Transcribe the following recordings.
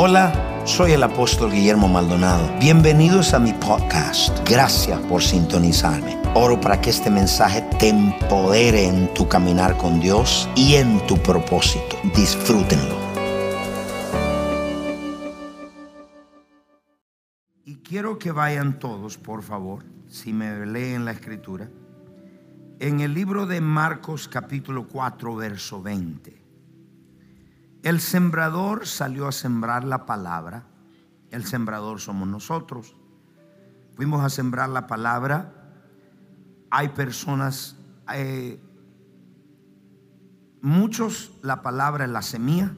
Hola, soy el apóstol Guillermo Maldonado. Bienvenidos a mi podcast. Gracias por sintonizarme. Oro para que este mensaje te empodere en tu caminar con Dios y en tu propósito. Disfrútenlo. Y quiero que vayan todos, por favor, si me leen la escritura, en el libro de Marcos capítulo 4, verso 20. El sembrador salió a sembrar la palabra. El sembrador somos nosotros. Fuimos a sembrar la palabra. Hay personas, eh, muchos la palabra es la semilla.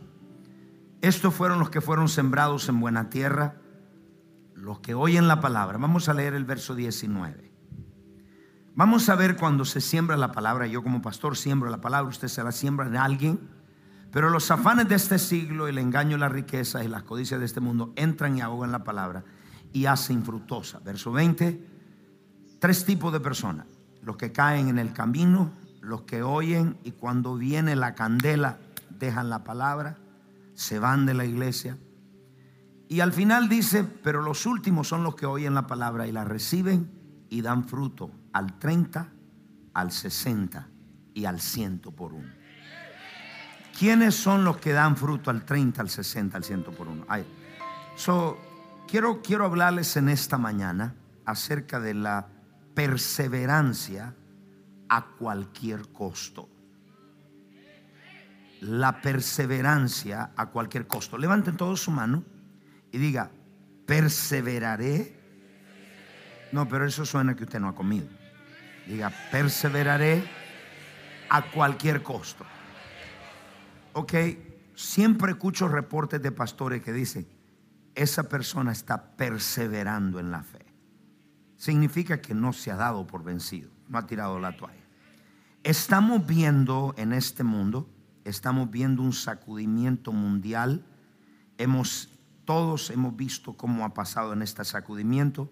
Estos fueron los que fueron sembrados en buena tierra, los que oyen la palabra. Vamos a leer el verso 19. Vamos a ver cuando se siembra la palabra. Yo como pastor siembro la palabra, usted se la siembra en alguien pero los afanes de este siglo, el engaño, las riquezas y las codicias de este mundo entran y ahogan la palabra y hacen frutosa. Verso 20, tres tipos de personas. Los que caen en el camino, los que oyen y cuando viene la candela dejan la palabra, se van de la iglesia. Y al final dice, pero los últimos son los que oyen la palabra y la reciben y dan fruto al 30, al 60 y al 100 por uno. ¿Quiénes son los que dan fruto al 30, al 60, al 100 por uno? So, quiero, quiero hablarles en esta mañana acerca de la perseverancia a cualquier costo. La perseverancia a cualquier costo. Levanten todos su mano y diga, perseveraré. No, pero eso suena que usted no ha comido. Diga, perseveraré a cualquier costo. Ok, siempre escucho reportes de pastores que dicen, esa persona está perseverando en la fe. Significa que no se ha dado por vencido, no ha tirado la toalla. Estamos viendo en este mundo, estamos viendo un sacudimiento mundial. Hemos, todos hemos visto cómo ha pasado en este sacudimiento.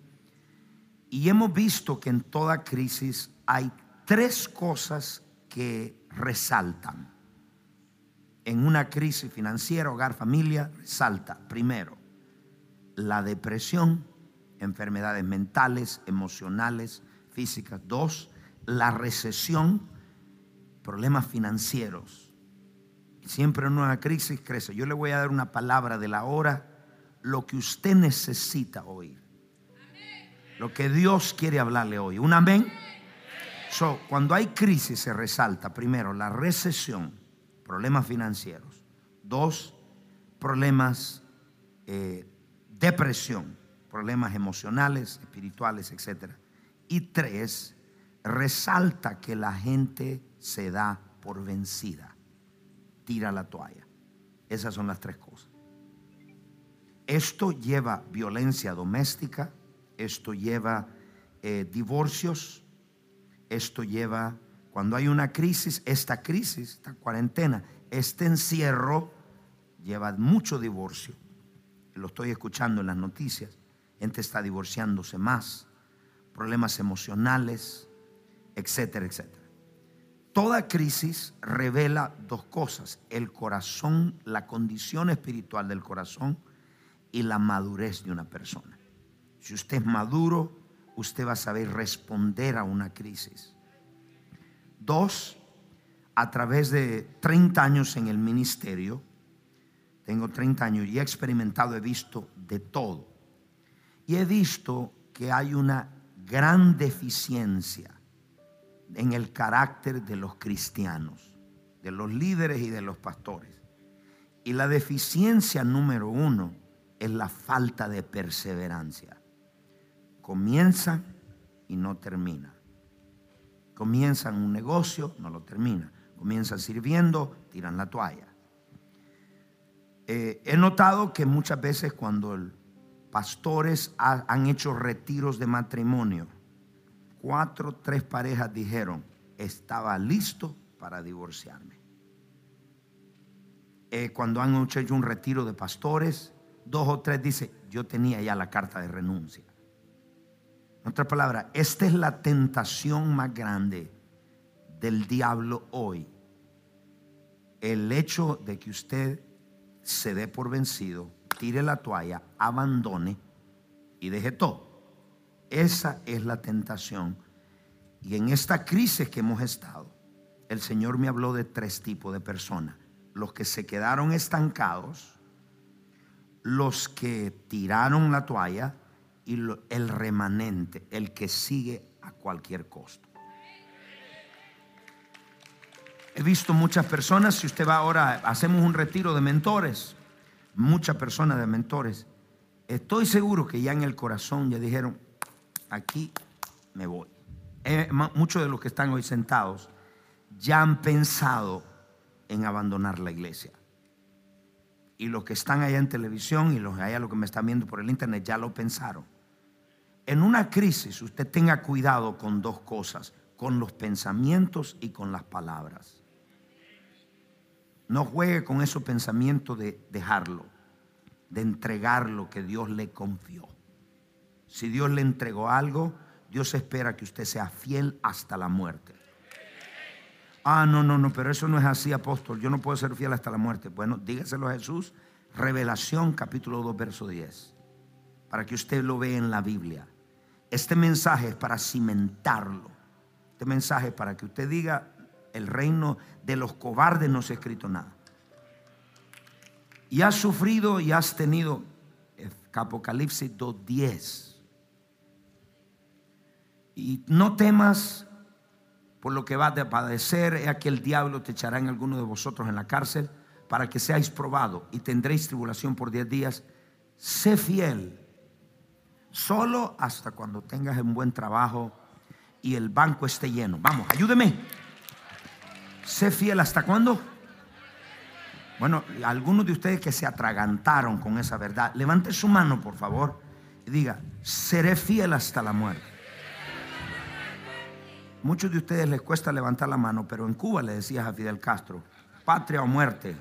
Y hemos visto que en toda crisis hay tres cosas que resaltan en una crisis financiera, hogar, familia, salta primero la depresión, enfermedades mentales, emocionales, físicas. Dos, la recesión, problemas financieros. Siempre una crisis crece. Yo le voy a dar una palabra de la hora, lo que usted necesita oír. Lo que Dios quiere hablarle hoy. ¿Un amén? So, cuando hay crisis se resalta primero la recesión problemas financieros. Dos, problemas eh, depresión, problemas emocionales, espirituales, etc. Y tres, resalta que la gente se da por vencida, tira la toalla. Esas son las tres cosas. Esto lleva violencia doméstica, esto lleva eh, divorcios, esto lleva cuando hay una crisis, esta crisis, esta cuarentena, este encierro lleva mucho divorcio. Lo estoy escuchando en las noticias. Gente está divorciándose más, problemas emocionales, etcétera, etcétera. Toda crisis revela dos cosas, el corazón, la condición espiritual del corazón y la madurez de una persona. Si usted es maduro, usted va a saber responder a una crisis. Dos, a través de 30 años en el ministerio, tengo 30 años y he experimentado, he visto de todo. Y he visto que hay una gran deficiencia en el carácter de los cristianos, de los líderes y de los pastores. Y la deficiencia número uno es la falta de perseverancia. Comienza y no termina. Comienzan un negocio, no lo terminan. Comienzan sirviendo, tiran la toalla. Eh, he notado que muchas veces cuando pastores han hecho retiros de matrimonio, cuatro, tres parejas dijeron, estaba listo para divorciarme. Eh, cuando han hecho un retiro de pastores, dos o tres dicen, yo tenía ya la carta de renuncia. En otras palabras, esta es la tentación más grande del diablo hoy. El hecho de que usted se dé por vencido tire la toalla, abandone y deje todo. Esa es la tentación. Y en esta crisis que hemos estado, el Señor me habló de tres tipos de personas. Los que se quedaron estancados, los que tiraron la toalla y el remanente, el que sigue a cualquier costo. He visto muchas personas, si usted va ahora, hacemos un retiro de mentores, muchas personas de mentores. Estoy seguro que ya en el corazón ya dijeron, aquí me voy. Eh, muchos de los que están hoy sentados ya han pensado en abandonar la iglesia. Y los que están allá en televisión y los allá los que me están viendo por el internet ya lo pensaron. En una crisis usted tenga cuidado con dos cosas, con los pensamientos y con las palabras. No juegue con esos pensamientos de dejarlo, de entregar lo que Dios le confió. Si Dios le entregó algo, Dios espera que usted sea fiel hasta la muerte. Ah, no, no, no, pero eso no es así, apóstol. Yo no puedo ser fiel hasta la muerte. Bueno, dígaselo a Jesús. Revelación capítulo 2, verso 10. Para que usted lo vea en la Biblia. Este mensaje es para cimentarlo. Este mensaje es para que usted diga, el reino de los cobardes no se ha escrito nada. Y has sufrido y has tenido, Apocalipsis 2.10. Y no temas por lo que vas a padecer, es que el diablo te echará en alguno de vosotros en la cárcel para que seáis probado y tendréis tribulación por diez días. Sé fiel, solo hasta cuando tengas un buen trabajo y el banco esté lleno. Vamos, ayúdeme. Sé fiel hasta cuándo. Bueno, algunos de ustedes que se atragantaron con esa verdad, levante su mano, por favor, y diga, seré fiel hasta la muerte. Muchos de ustedes les cuesta levantar la mano, pero en Cuba le decías a Fidel Castro, patria o muerte.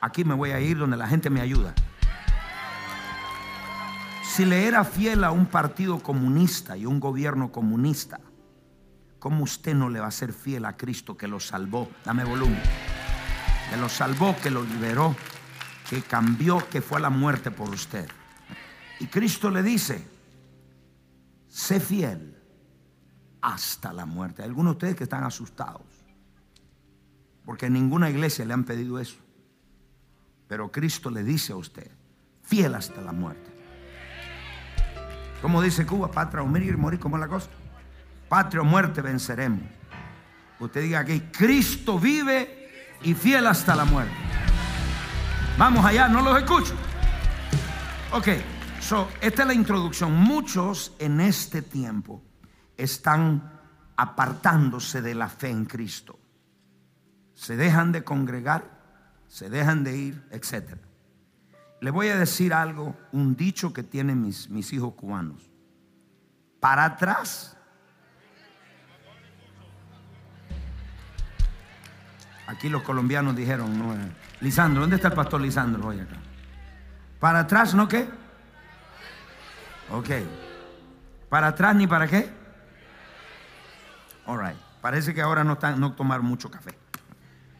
Aquí me voy a ir donde la gente me ayuda. Si le era fiel a un partido comunista y un gobierno comunista, ¿cómo usted no le va a ser fiel a Cristo que lo salvó? Dame volumen. Que lo salvó, que lo liberó, que cambió, que fue a la muerte por usted. Y Cristo le dice, sé fiel hasta la muerte. Hay algunos de ustedes que están asustados. Porque en ninguna iglesia le han pedido eso. Pero Cristo le dice a usted, fiel hasta la muerte. Como dice Cuba, patria o morir, morir como la cosa. Patria o muerte venceremos. Usted diga que Cristo vive y fiel hasta la muerte. Vamos allá, no los escucho. Ok, so, esta es la introducción. Muchos en este tiempo están apartándose de la fe en Cristo. Se dejan de congregar, se dejan de ir, etc. Le voy a decir algo, un dicho que tienen mis, mis hijos cubanos. Para atrás. Aquí los colombianos dijeron, no, eh, Lisandro, ¿dónde está el pastor Lisandro hoy acá? Para atrás, ¿no qué? Ok. ¿Para atrás ni para qué? All Parece que ahora no, están, no tomar mucho café.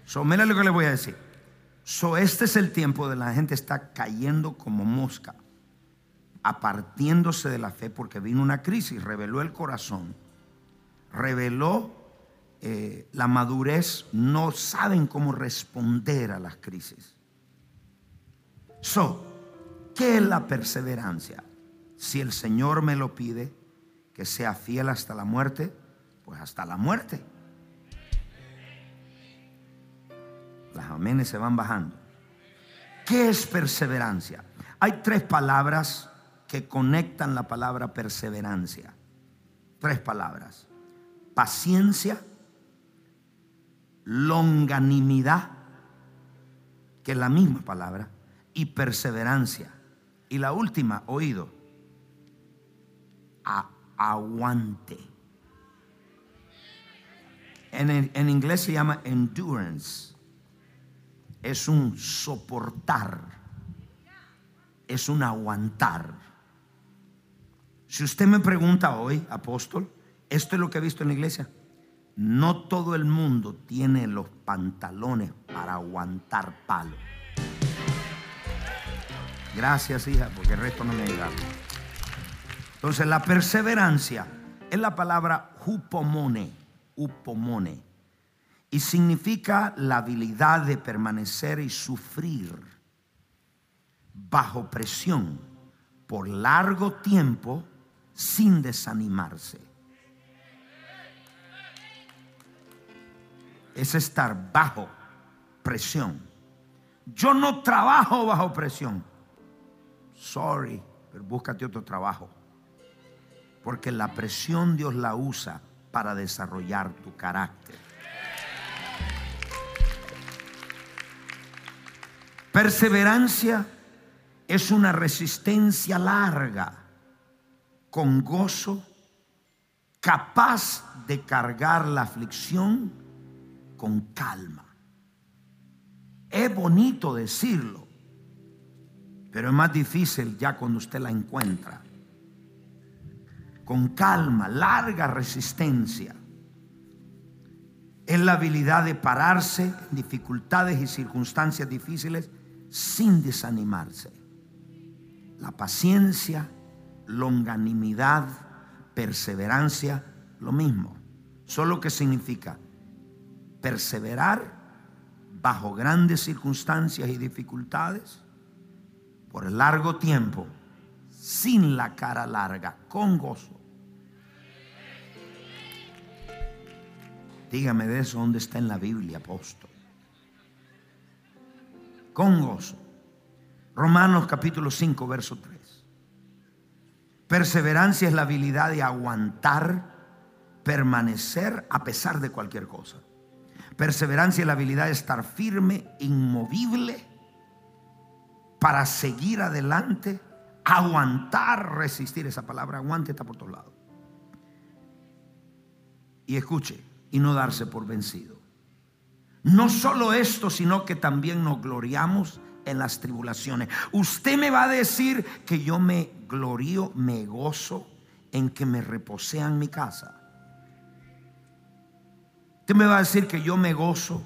So, mira lo que le voy a decir. So, este es el tiempo de la gente está cayendo como mosca, apartiéndose de la fe porque vino una crisis, reveló el corazón, reveló eh, la madurez, no saben cómo responder a las crisis. So, ¿qué es la perseverancia? Si el Señor me lo pide, que sea fiel hasta la muerte, pues hasta la muerte. Las amenes se van bajando. ¿Qué es perseverancia? Hay tres palabras que conectan la palabra perseverancia. Tres palabras. Paciencia, longanimidad, que es la misma palabra, y perseverancia. Y la última, oído, aguante. En, inglés se llama endurance. Es un soportar. Es un aguantar. Si usted me pregunta hoy, apóstol, esto es lo que he visto en la iglesia. No todo el mundo tiene los pantalones para aguantar palo. Gracias, hija, porque el resto no me ayuda. Entonces, la perseverancia es la palabra hupomone, upomone, y significa la habilidad de permanecer y sufrir bajo presión por largo tiempo sin desanimarse. Es estar bajo presión. Yo no trabajo bajo presión. Sorry, pero búscate otro trabajo. Porque la presión Dios la usa para desarrollar tu carácter. Perseverancia es una resistencia larga, con gozo, capaz de cargar la aflicción con calma. Es bonito decirlo, pero es más difícil ya cuando usted la encuentra. Con calma, larga resistencia. Es la habilidad de pararse en dificultades y circunstancias difíciles sin desanimarse. La paciencia, longanimidad, perseverancia, lo mismo. Solo que significa perseverar bajo grandes circunstancias y dificultades por largo tiempo, sin la cara larga, con gozo. Dígame de eso, ¿dónde está en la Biblia, apóstol? Con gozo. Romanos capítulo 5, verso 3. Perseverancia es la habilidad de aguantar, permanecer a pesar de cualquier cosa. Perseverancia es la habilidad de estar firme, inmovible, para seguir adelante, aguantar, resistir. Esa palabra aguante está por todos lados. Y escuche, y no darse por vencido. No solo esto, sino que también nos gloriamos en las tribulaciones. Usted me va a decir que yo me glorío, me gozo en que me reposean mi casa. Usted me va a decir que yo me gozo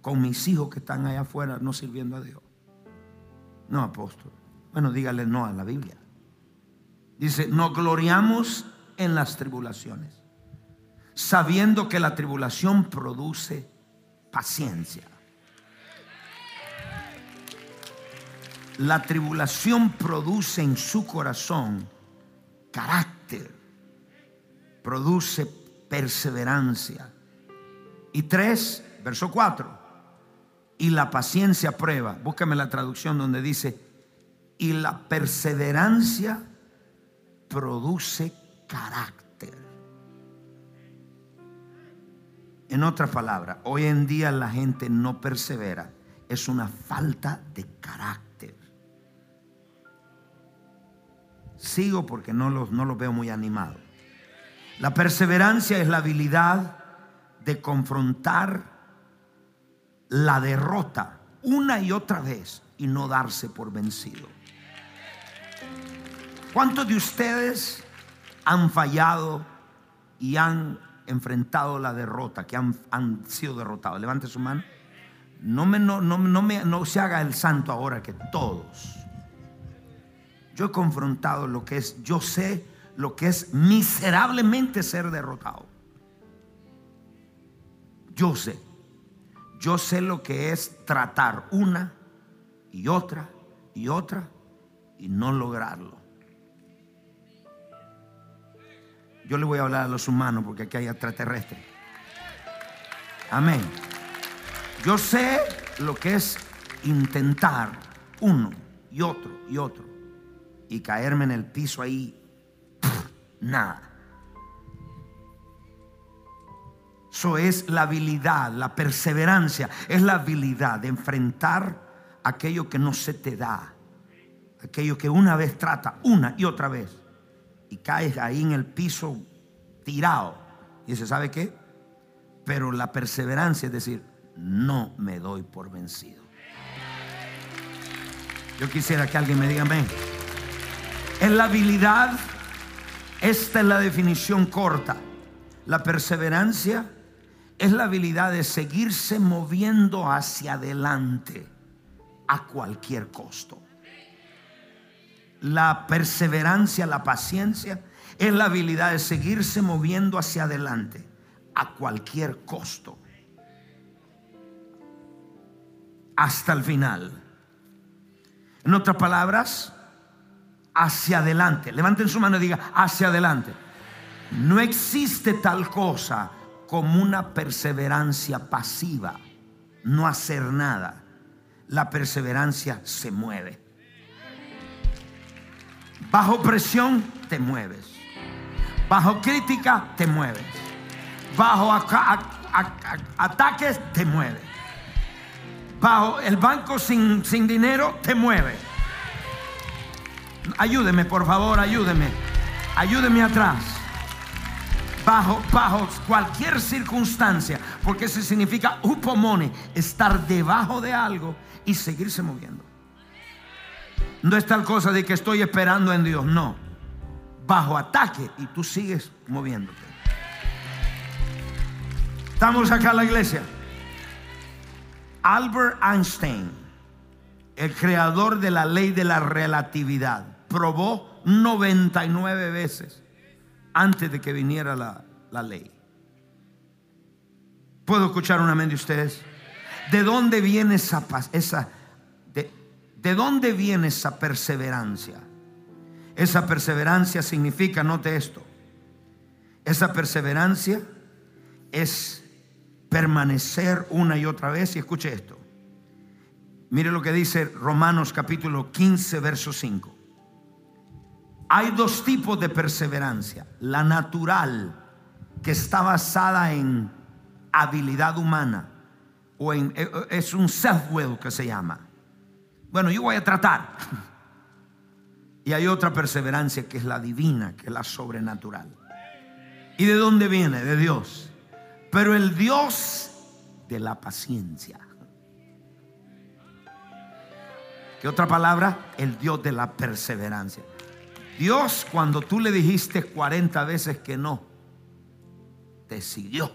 con mis hijos que están allá afuera no sirviendo a Dios. No, apóstol. Bueno, dígale no a la Biblia. Dice, nos gloriamos en las tribulaciones, sabiendo que la tribulación produce paciencia. La tribulación produce en su corazón carácter, produce perseverancia. Y tres, verso cuatro, y la paciencia prueba. Búscame la traducción donde dice, y la perseverancia produce carácter. En otras palabras, hoy en día la gente no persevera. Es una falta de carácter. Sigo porque no los, no los veo muy animados. La perseverancia es la habilidad de confrontar la derrota una y otra vez y no darse por vencido. ¿Cuántos de ustedes han fallado y han enfrentado la derrota, que han, sido derrotados. Levante su mano. No, me, no, no, me, no se haga el santo ahora que todos. Yo he confrontado lo que es, yo sé lo que es miserablemente ser derrotado. Yo sé. Yo sé lo que es tratar una y otra y otra y no lograrlo. Yo le voy a hablar a los humanos porque aquí hay extraterrestres. Amén. Yo sé lo que es intentar uno y otro y otro y caerme en el piso ahí. nada. Eso es la habilidad, la perseverancia, es la habilidad de enfrentar aquello que no se te da, aquello que una vez trata, una y otra vez y caes ahí en el piso tirado. Y dice, ¿sabe qué? Pero la perseverancia es decir, no me doy por vencido. Yo quisiera que alguien me diga amén. En la habilidad, esta es la definición corta. La perseverancia es la habilidad de seguirse moviendo hacia adelante a cualquier costo. La perseverancia, la paciencia, es la habilidad de seguirse moviendo hacia adelante a cualquier costo. Hasta el final. En otras palabras, hacia adelante. Levanten su mano y diga, hacia adelante. No existe tal cosa como una perseverancia pasiva, no hacer nada. La perseverancia se mueve. Bajo presión te mueves. Bajo crítica te mueves. Bajo ataques te mueves. Bajo el banco sin, sin dinero te mueve. Ayúdeme, por favor, ayúdeme. Ayúdeme atrás. Bajo, bajo cualquier circunstancia, porque eso significa upomone, estar debajo de algo y seguirse moviendo. No es tal cosa de que estoy esperando en Dios, no. Bajo ataque y tú sigues moviéndote. Estamos acá en la iglesia. Albert Einstein, el creador de la ley de la relatividad, probó 99 veces antes de que viniera la, la ley. ¿Puedo escuchar un amén de ustedes? ¿De dónde viene esa, esa ¿De dónde viene esa perseverancia? Esa perseverancia significa, note esto, esa perseverancia es permanecer una y otra vez. Y escuche esto. Mire lo que dice Romanos capítulo 15, verso 5. Hay dos tipos de perseverancia. La natural, que está basada en habilidad humana, o en, e, e, es un self-will que se llama. Bueno, yo voy a tratar. Y hay otra perseverancia que es la divina, que es la sobrenatural. ¿Y de dónde viene? De Dios. Pero el Dios de la paciencia. ¿Qué otra palabra? El Dios de la perseverancia. Dios, cuando tú le dijiste 40 veces que no, te siguió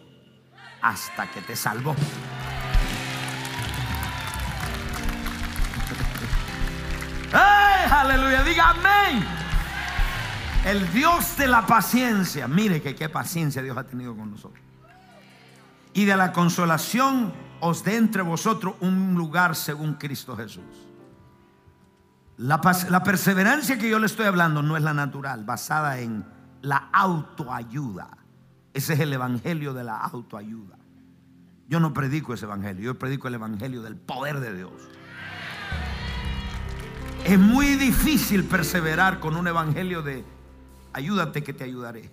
hasta que te salvó. Aleluya, diga amén. El Dios de la paciencia. Mire que qué paciencia Dios ha tenido con nosotros. Y de la consolación os dé entre vosotros un lugar según Cristo Jesús. La, la perseverancia que yo le estoy hablando no es la natural, basada en la autoayuda. Ese es el evangelio de la autoayuda. Yo no predico ese evangelio, yo predico el evangelio del poder de Dios. Es muy difícil perseverar con un evangelio de ayúdate que te ayudaré.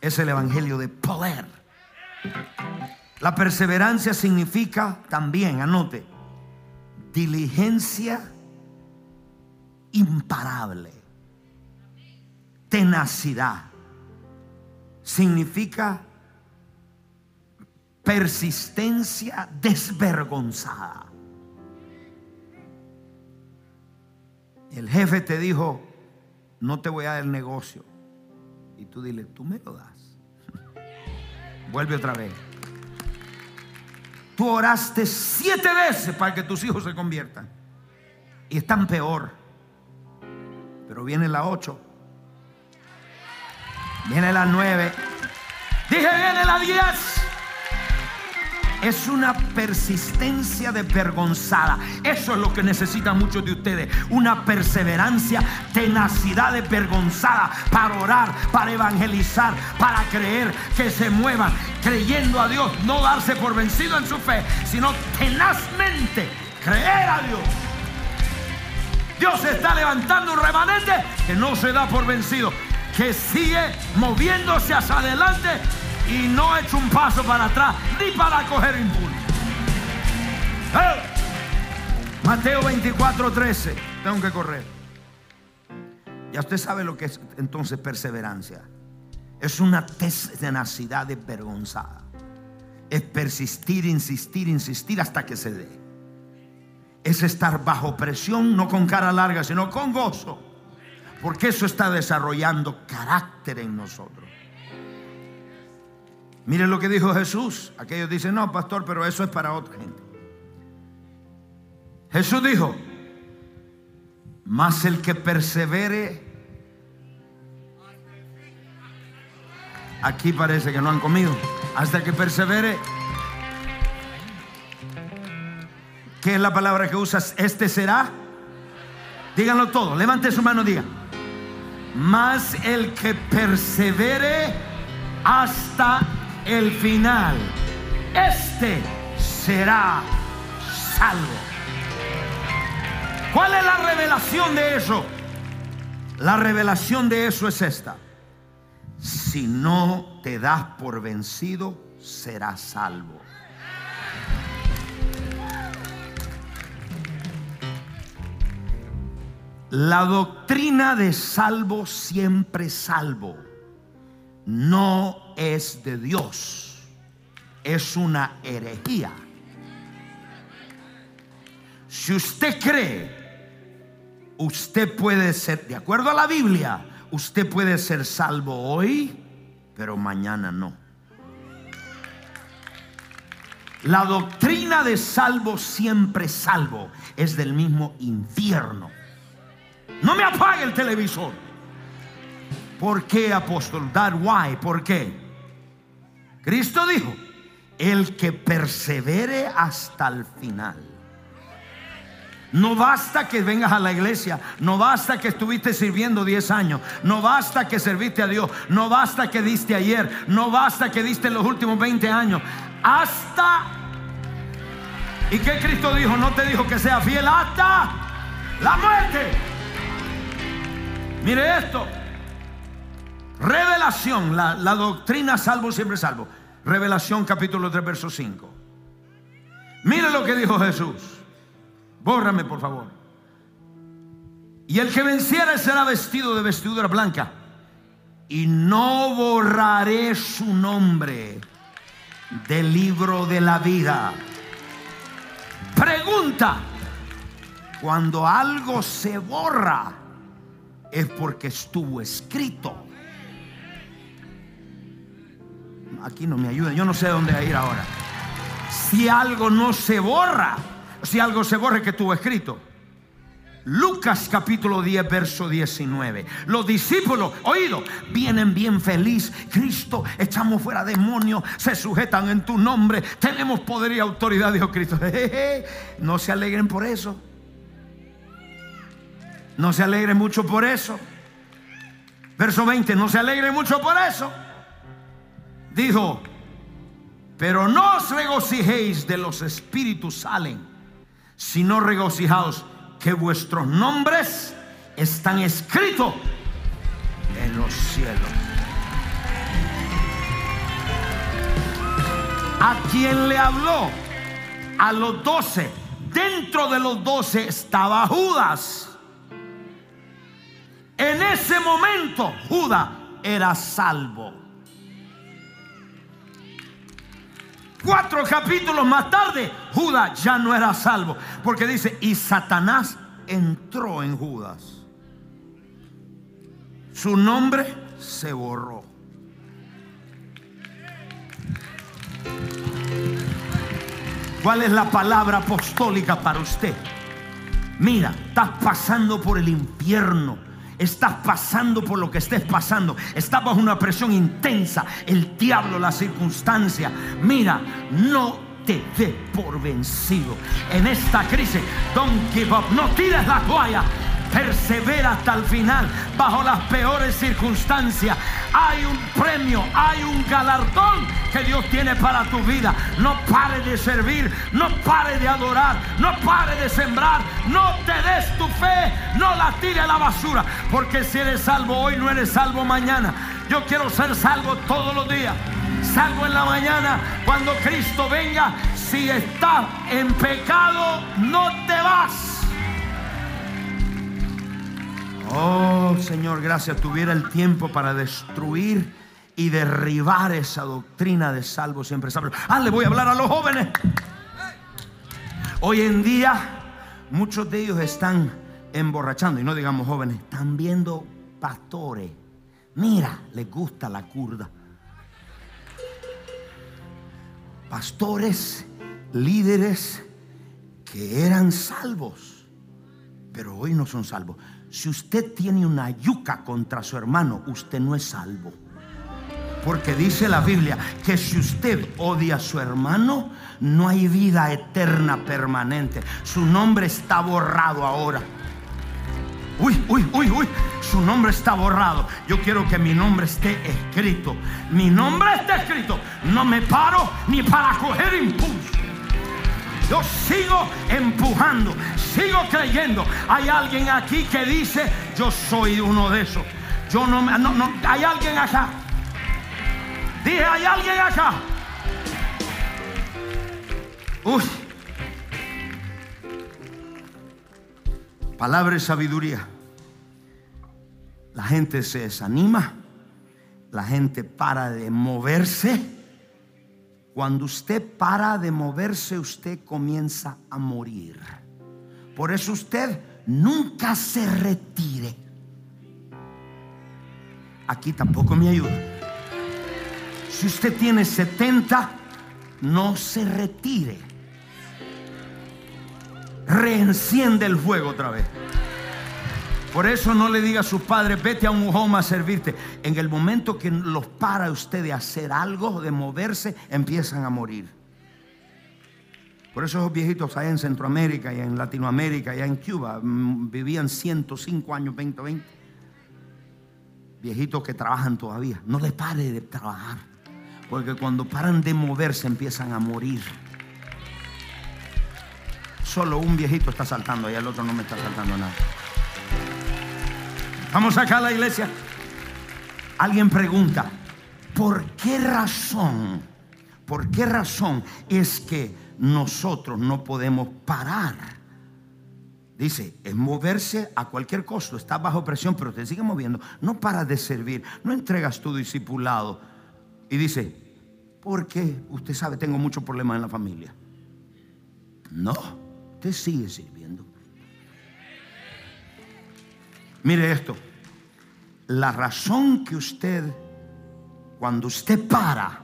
Es el evangelio de poder. La perseverancia significa también, anote, diligencia imparable, tenacidad. Significa persistencia desvergonzada. El jefe te dijo, no te voy a dar el negocio. Y tú dile, tú me lo das. Vuelve otra vez. Tú oraste siete veces para que tus hijos se conviertan. Y están peor. Pero viene la ocho. Viene la nueve. Dije, viene la diez es una persistencia desvergonzada. Eso es lo que necesitan muchos de ustedes. Una perseverancia, tenacidad desvergonzada para orar, para evangelizar, para creer que se muevan, creyendo a Dios, no darse por vencido en su fe, sino tenazmente creer a Dios. Dios está levantando un remanente que no se da por vencido, que sigue moviéndose hacia adelante y no he hecho un paso para atrás ni para coger impulso. Mateo 24, 13. Tengo que correr. Ya usted sabe lo que es entonces perseverancia. Es una tenacidad desvergonzada. Es persistir, insistir, insistir hasta que se dé. Es estar bajo presión, no con cara larga, sino con gozo. Porque eso está desarrollando carácter en nosotros. Miren lo que dijo Jesús. Aquellos dicen, no, pastor, pero eso es para otra gente. Jesús dijo, Mas el que persevere, aquí parece que no han comido, hasta que persevere. ¿Qué es la palabra que usas? Este será. Díganlo todo, levante su mano, diga. Mas el que persevere hasta el final, este será salvo. ¿Cuál es la revelación de eso? La revelación de eso es esta. Si no te das por vencido, serás salvo. La doctrina de salvo siempre salvo no es de Dios, es una herejía. Si usted cree usted puede ser, de acuerdo a la Biblia, usted puede ser salvo hoy, pero mañana no. La doctrina de salvo siempre salvo es del mismo infierno. No me apague el televisor. ¿Por qué, apóstol? That why. ¿Por qué? Cristo dijo, el que persevere hasta el final no basta que vengas a la iglesia, no basta que estuviste sirviendo 10 años, no basta que serviste a Dios, no basta que diste ayer, no basta que diste los últimos 20 años, hasta... ¿Y qué Cristo dijo? No te dijo que sea fiel hasta la muerte. Mire esto. Revelación, la, doctrina salvo siempre salvo. Revelación capítulo 3, verso 5. Mire lo que dijo Jesús. Bórrame, por favor. Y el que venciera será vestido de vestidura blanca. Y no borraré su nombre del libro de la vida. Pregunta. Cuando algo se borra es porque estuvo escrito. Aquí no me ayuda, yo no sé dónde ir ahora. Si algo no se borra, si algo se borre que tuvo escrito. Lucas capítulo 10, verso 19. Los discípulos, oído, vienen bien feliz. Cristo, echamos fuera demonios, se sujetan en tu nombre. Tenemos poder y autoridad, dijo Cristo. No se alegren por eso. No se alegren mucho por eso. Verso 20, no se alegren mucho por eso. Dijo, pero no os regocijéis de los espíritus salen sino regocijaos que vuestros nombres están escritos en los cielos. ¿A quién le habló? A los doce. Dentro de los doce estaba Judas. En ese momento Judas era salvo. Cuatro capítulos más tarde, Judas ya no era salvo. Porque dice, y Satanás entró en Judas. Su nombre se borró. ¿Cuál es la palabra apostólica para usted? Mira, estás pasando por el infierno estás pasando por lo que estés pasando, estás bajo una presión intensa, el diablo, la circunstancia, mira, no te dé por vencido. En esta crisis, don't give up, no tires la toalla persevera hasta el final bajo las peores circunstancias. Hay un premio, hay un galardón que Dios tiene para tu vida. No pare de servir, no pare de adorar, no pare de sembrar, no te des tu fe, no la tire a la basura, porque si eres salvo hoy, no eres salvo mañana. Yo quiero ser salvo todos los días. Salvo en la mañana cuando Cristo venga. Si estás en pecado, no te vas. Oh Señor, gracias. Tuviera el tiempo para destruir y derribar esa doctrina de salvo siempre salvo. Ah, le voy a hablar a los jóvenes. Hoy en día muchos de ellos están emborrachando, y no digamos jóvenes, están viendo pastores. Mira, les gusta la curda. Pastores, líderes que eran salvos pero hoy no son salvos. Si usted tiene una yuca contra su hermano, usted no es salvo. Porque dice la Biblia que si usted odia a su hermano, no hay vida eterna permanente. Su nombre está borrado ahora. Uy, uy, uy, uy, su nombre está borrado. Yo quiero que mi nombre esté escrito. Mi nombre está escrito. No me paro ni para coger impulso. Yo sigo empujando, sigo creyendo. Hay alguien aquí que dice, yo soy uno de esos. Yo no, no, no, hay alguien acá. Dije, hay alguien acá. Uy. Palabra de sabiduría. La gente se desanima. La gente para de moverse cuando usted para de moverse, usted comienza a morir. Por eso usted nunca se retire. Aquí tampoco me ayuda. Si usted tiene 70, no se retire. Reenciende el fuego otra vez. Por eso no le diga a su padre, vete a un home a servirte. En el momento que los para usted de hacer algo, de moverse, empiezan a morir. Por eso esos viejitos allá en Centroamérica y en Latinoamérica y en Cuba mm, vivían 105 años, 20, 20. Viejitos que trabajan todavía. No les pare de trabajar. Porque cuando paran de moverse empiezan a morir. Solo un viejito está saltando y el otro no me está saltando nada. Vamos acá a la iglesia. Alguien pregunta, ¿por qué razón? ¿Por qué razón es que nosotros no podemos parar? Dice, es moverse a cualquier costo. Estás bajo presión, pero te sigue moviendo. No paras de servir. No entregas tu discipulado. Y dice, ¿por qué? Usted sabe, tengo muchos problemas en la familia. No, te sigue sirviendo. Mire esto. La razón que usted, cuando usted para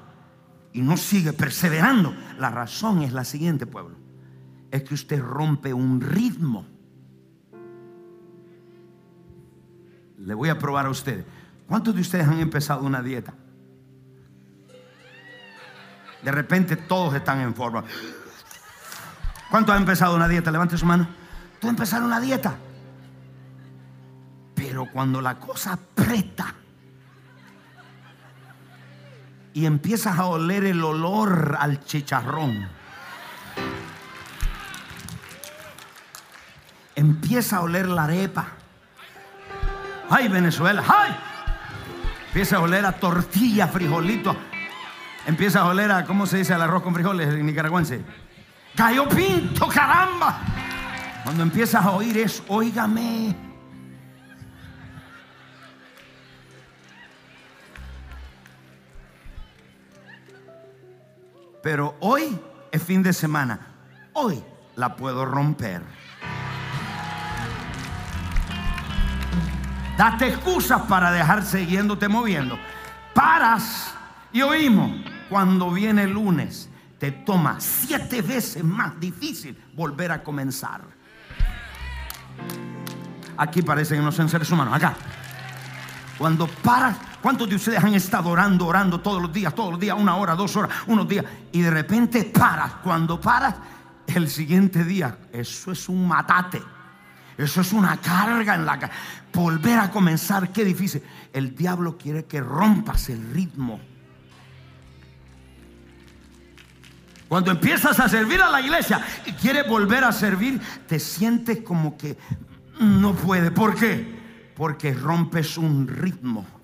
y no sigue perseverando, la razón es la siguiente, pueblo. Es que usted rompe un ritmo. Le voy a probar a usted. ¿Cuántos de ustedes han empezado una dieta? De repente todos están en forma. ¿Cuántos han empezado una dieta? Levante su mano. ¿Tú empezaron una dieta? Pero cuando la cosa aprieta y empiezas a oler el olor al chicharrón, empieza a oler la arepa. ¡Ay, Venezuela! ¡Ay! Empieza a oler a tortilla, frijolito. Empieza a oler a, ¿cómo se dice el arroz con frijoles en nicaragüense? Cayó pinto, caramba. Cuando empiezas a oír es, óigame. Pero hoy es fin de semana. Hoy la puedo romper. Date excusas para dejar siguiéndote moviendo. Paras y oímos. Cuando viene el lunes, te toma siete veces más difícil volver a comenzar. Aquí parecen que no son seres humanos. Acá. Cuando paras, ¿cuántos de ustedes han estado orando, orando todos los días, todos los días, una hora, dos horas, unos días, y de repente paras? Cuando paras, el siguiente día, eso es un matate. Eso es una carga en la Volver a comenzar, qué difícil. El diablo quiere que rompas el ritmo. Cuando empiezas a servir a la iglesia y quieres volver a servir, te sientes como que no puede. ¿Por qué? Porque rompes un ritmo.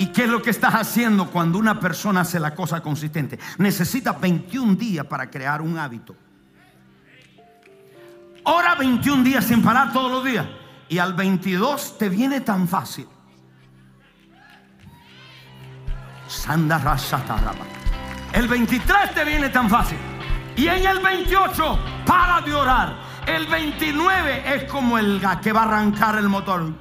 ¿Y qué es lo que estás haciendo cuando una persona hace la cosa consistente? Necesita 21 días para crear un hábito. Ora 21 días sin parar todos los días. Y al 22 te viene tan fácil. El 23 te viene tan fácil. Y en el 28 para de orar. El 29 es como el que va a arrancar el motor.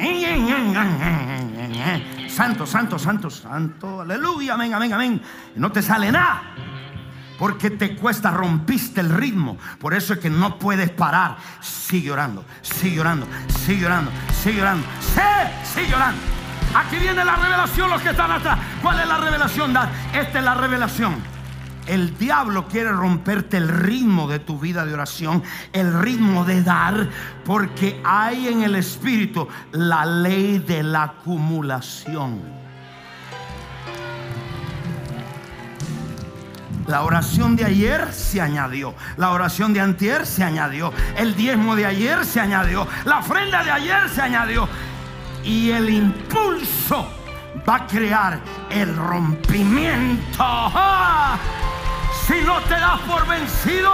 Santo, santo, santo, santo. Aleluya, amén, amén, amén. No te sale nada. Porque te cuesta, rompiste el ritmo. Por eso es que no puedes parar. Sigue orando, sigue orando, sigue orando, sigue orando. Sí, sigue orando. Aquí viene la revelación, los que están atrás. ¿Cuál es la revelación? Esta es la revelación. El diablo quiere romperte el ritmo de tu vida de oración, el ritmo de dar, porque hay en el espíritu la ley de la acumulación. La oración de ayer se añadió. La oración de antier se añadió. El diezmo de ayer se añadió. La ofrenda de ayer se añadió. Y el impulso va a crear el rompimiento. Si no te das por vencido,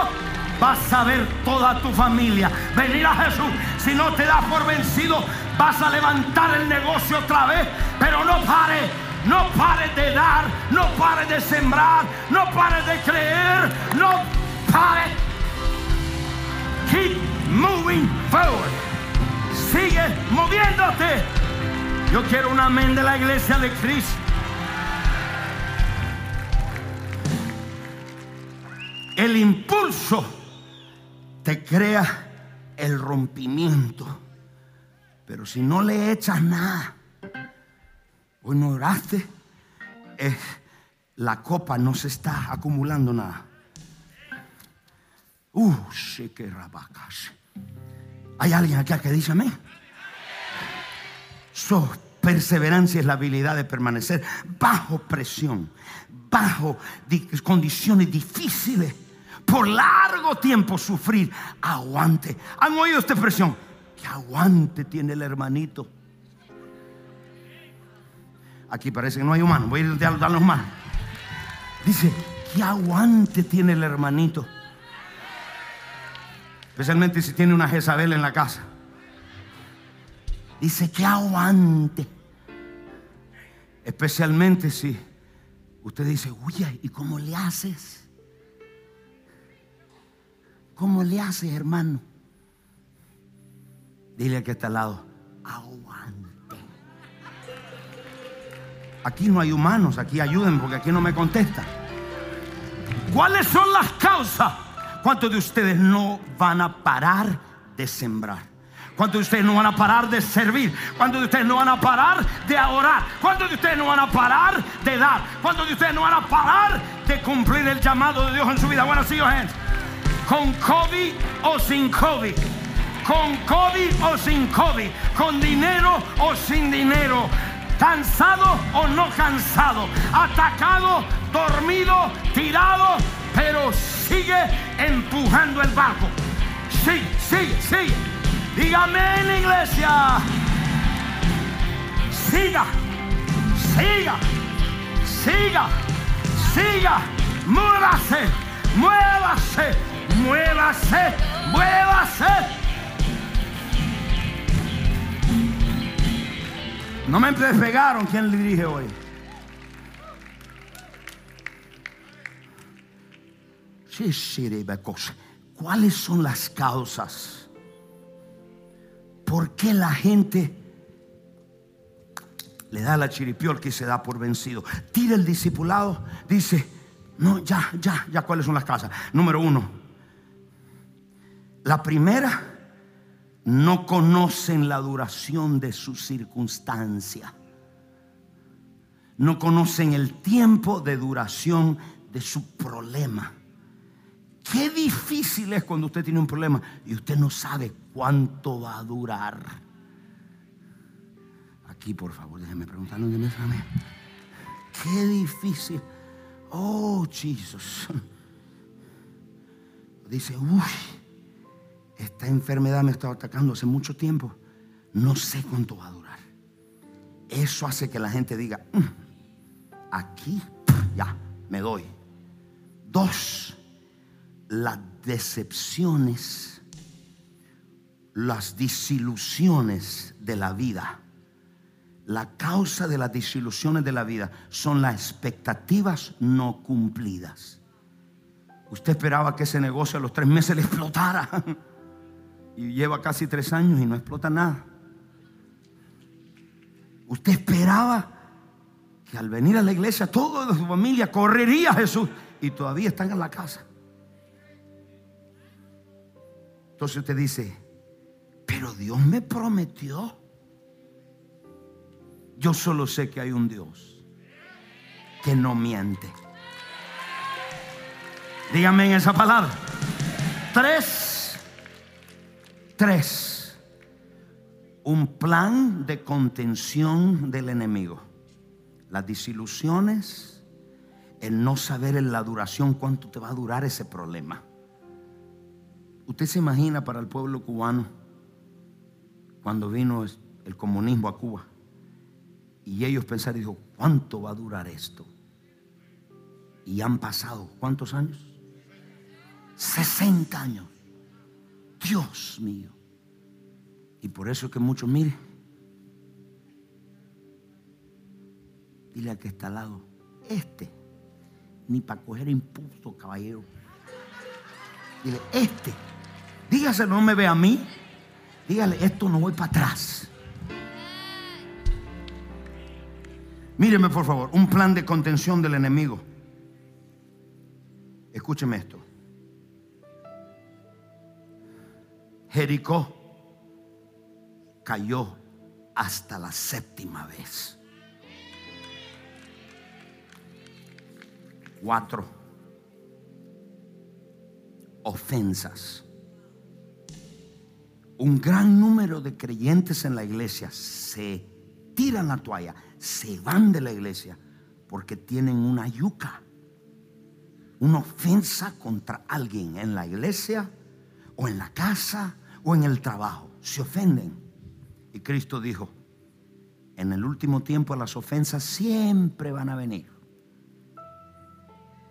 vas a ver toda tu familia venir a Jesús. Si no te das por vencido, vas a levantar el negocio otra vez. Pero no pare no pare de dar, no pare de sembrar, no pare de creer, no pare. Keep moving forward. Sigue moviéndote. Yo quiero un amén de la iglesia de Cristo. El impulso te crea el rompimiento. Pero si no le echas nada, Hoy no oraste. la copa no se está acumulando nada. Uh, Hay alguien acá que dice amén. So, perseverancia es la habilidad de permanecer bajo presión, bajo condiciones difíciles, por largo tiempo sufrir. Aguante. ¿Han oído esta expresión? Que aguante tiene el hermanito. Aquí parece que no hay humano. Voy a ir a dar los. Dice, ¿qué aguante tiene el hermanito? Especialmente si tiene una Jezabel en la casa. Dice, ¿qué aguante? Especialmente si usted dice, uy, ¿y cómo le haces? ¿Cómo le haces, hermano? Dile que está al lado, aguante. Aquí no hay humanos, aquí ayuden porque aquí no me contesta. ¿Cuáles son las causas? ¿Cuántos de ustedes no van a parar de sembrar? ¿Cuántos de ustedes no van a parar de servir? ¿Cuántos de ustedes no van a parar de orar? ¿Cuántos de ustedes no van a parar de dar? ¿Cuántos de ustedes no van a parar de cumplir el llamado de Dios en su vida? Bueno, sí, gente. Con COVID o sin COVID. Con COVID o sin COVID. Con dinero o sin dinero cansado o no cansado, atacado, dormido, tirado, pero sigue empujando el barco. Sí, sí, sí. Dígame en iglesia. Siga, siga, siga, siga. Muévase, muévase, muévase, muévase. No me despegaron. ¿Quién le dirige hoy? ¿Cuáles son las causas? ¿Por qué la gente le da la chiripiol que se da por vencido? Tira el discipulado, dice, no, ya, ya, ya, ¿cuáles son las causas? Número uno, la primera no conocen la duración de su circunstancia. No conocen el tiempo de duración de su problema. Qué difícil es cuando usted tiene un problema y usted no sabe cuánto va a durar. Aquí, por favor, déjeme preguntarle me Qué difícil. Oh, Jesús. Dice, uy, esta enfermedad me está atacando hace mucho tiempo, no sé cuánto va a durar. Eso hace que la gente diga, mm, aquí ya, me doy. Dos, las decepciones, las disilusiones de la vida. La causa de las disilusiones de la vida son las expectativas no cumplidas. Usted esperaba que ese negocio a los tres meses le explotara. y lleva casi tres años y no explota nada. Usted esperaba que al venir a la iglesia toda su familia correría a Jesús y todavía están en la casa. Entonces usted dice, pero Dios me prometió. Yo solo sé que hay un Dios que no miente. Dígame en esa palabra. Tres. Tres. Un plan de contención del enemigo. Las disilusiones, el no saber en la duración cuánto te va a durar ese problema. Usted se imagina para el pueblo cubano cuando vino el comunismo a Cuba y ellos pensaron, dijo, ¿cuánto va a durar esto? Y han pasado, ¿cuántos años? 60 años. Dios mío. Y por eso es que muchos, mire, dile al que está al lado, este, ni para coger impulso, caballero. Dile, este, dígaselo, no me ve a mí. Dígale, esto no voy para atrás. Míreme, por favor, un plan de contención del enemigo. Escúcheme esto. Jericó cayó hasta la séptima vez. Cuatro ofensas. Un gran número de creyentes en la iglesia se tiran la toalla, se van de la iglesia porque tienen una yuca, una ofensa contra alguien en la iglesia o en la casa o en el trabajo. Se ofenden. Y Cristo dijo, en el último tiempo las ofensas siempre van a venir.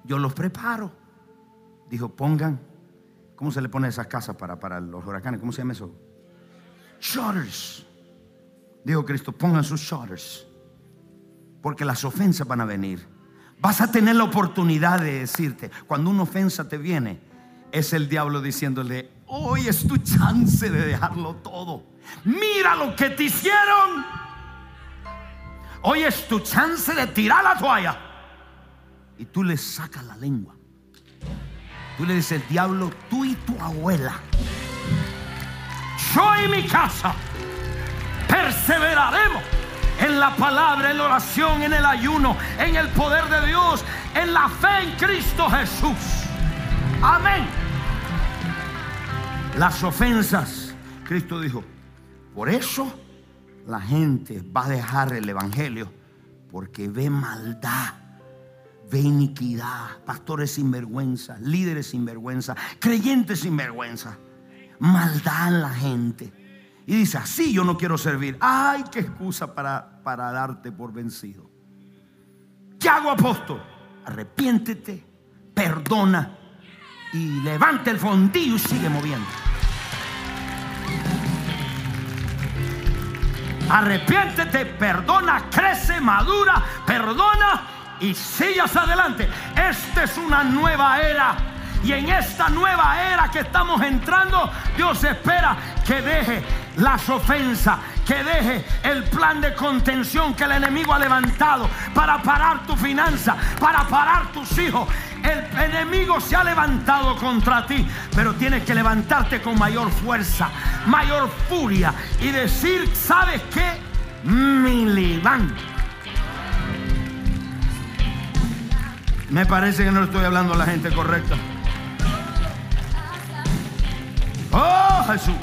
Yo los preparo. Dijo, pongan, ¿cómo se le pone esas casas para, para los huracanes? ¿Cómo se llama eso? Shutters. Dijo Cristo, pongan sus shutters. Porque las ofensas van a venir. Vas a tener la oportunidad de decirte, cuando una ofensa te viene, es el diablo diciéndole, Hoy es tu chance de dejarlo todo. Mira lo que te hicieron. Hoy es tu chance de tirar la toalla. Y tú le sacas la lengua. Tú le dices, el diablo, tú y tu abuela. Yo y mi casa perseveraremos en la palabra, en la oración, en el ayuno, en el poder de Dios, en la fe en Cristo Jesús. Amén las ofensas. Cristo dijo, por eso la gente va a dejar el Evangelio, porque ve maldad, ve iniquidad, pastores sin vergüenza, líderes sin vergüenza, creyentes sin vergüenza, maldad en la gente. Y dice, así yo no quiero servir. Ay, qué excusa para, para darte por vencido. ¿Qué hago, apóstol? Arrepiéntete, perdona y levanta el fondillo y sigue moviendo. Arrepiéntete, perdona, crece, madura, perdona y sigas adelante. Esta es una nueva era. Y en esta nueva era que estamos entrando, Dios espera que deje las ofensas, que deje el plan de contención que el enemigo ha levantado para parar tu finanza, para parar tus hijos. El enemigo se ha levantado contra ti, pero tienes que levantarte con mayor fuerza, mayor furia y decir, ¿sabes qué? Milibán. Me parece que no estoy hablando a la gente correcta. Oh, Jesús.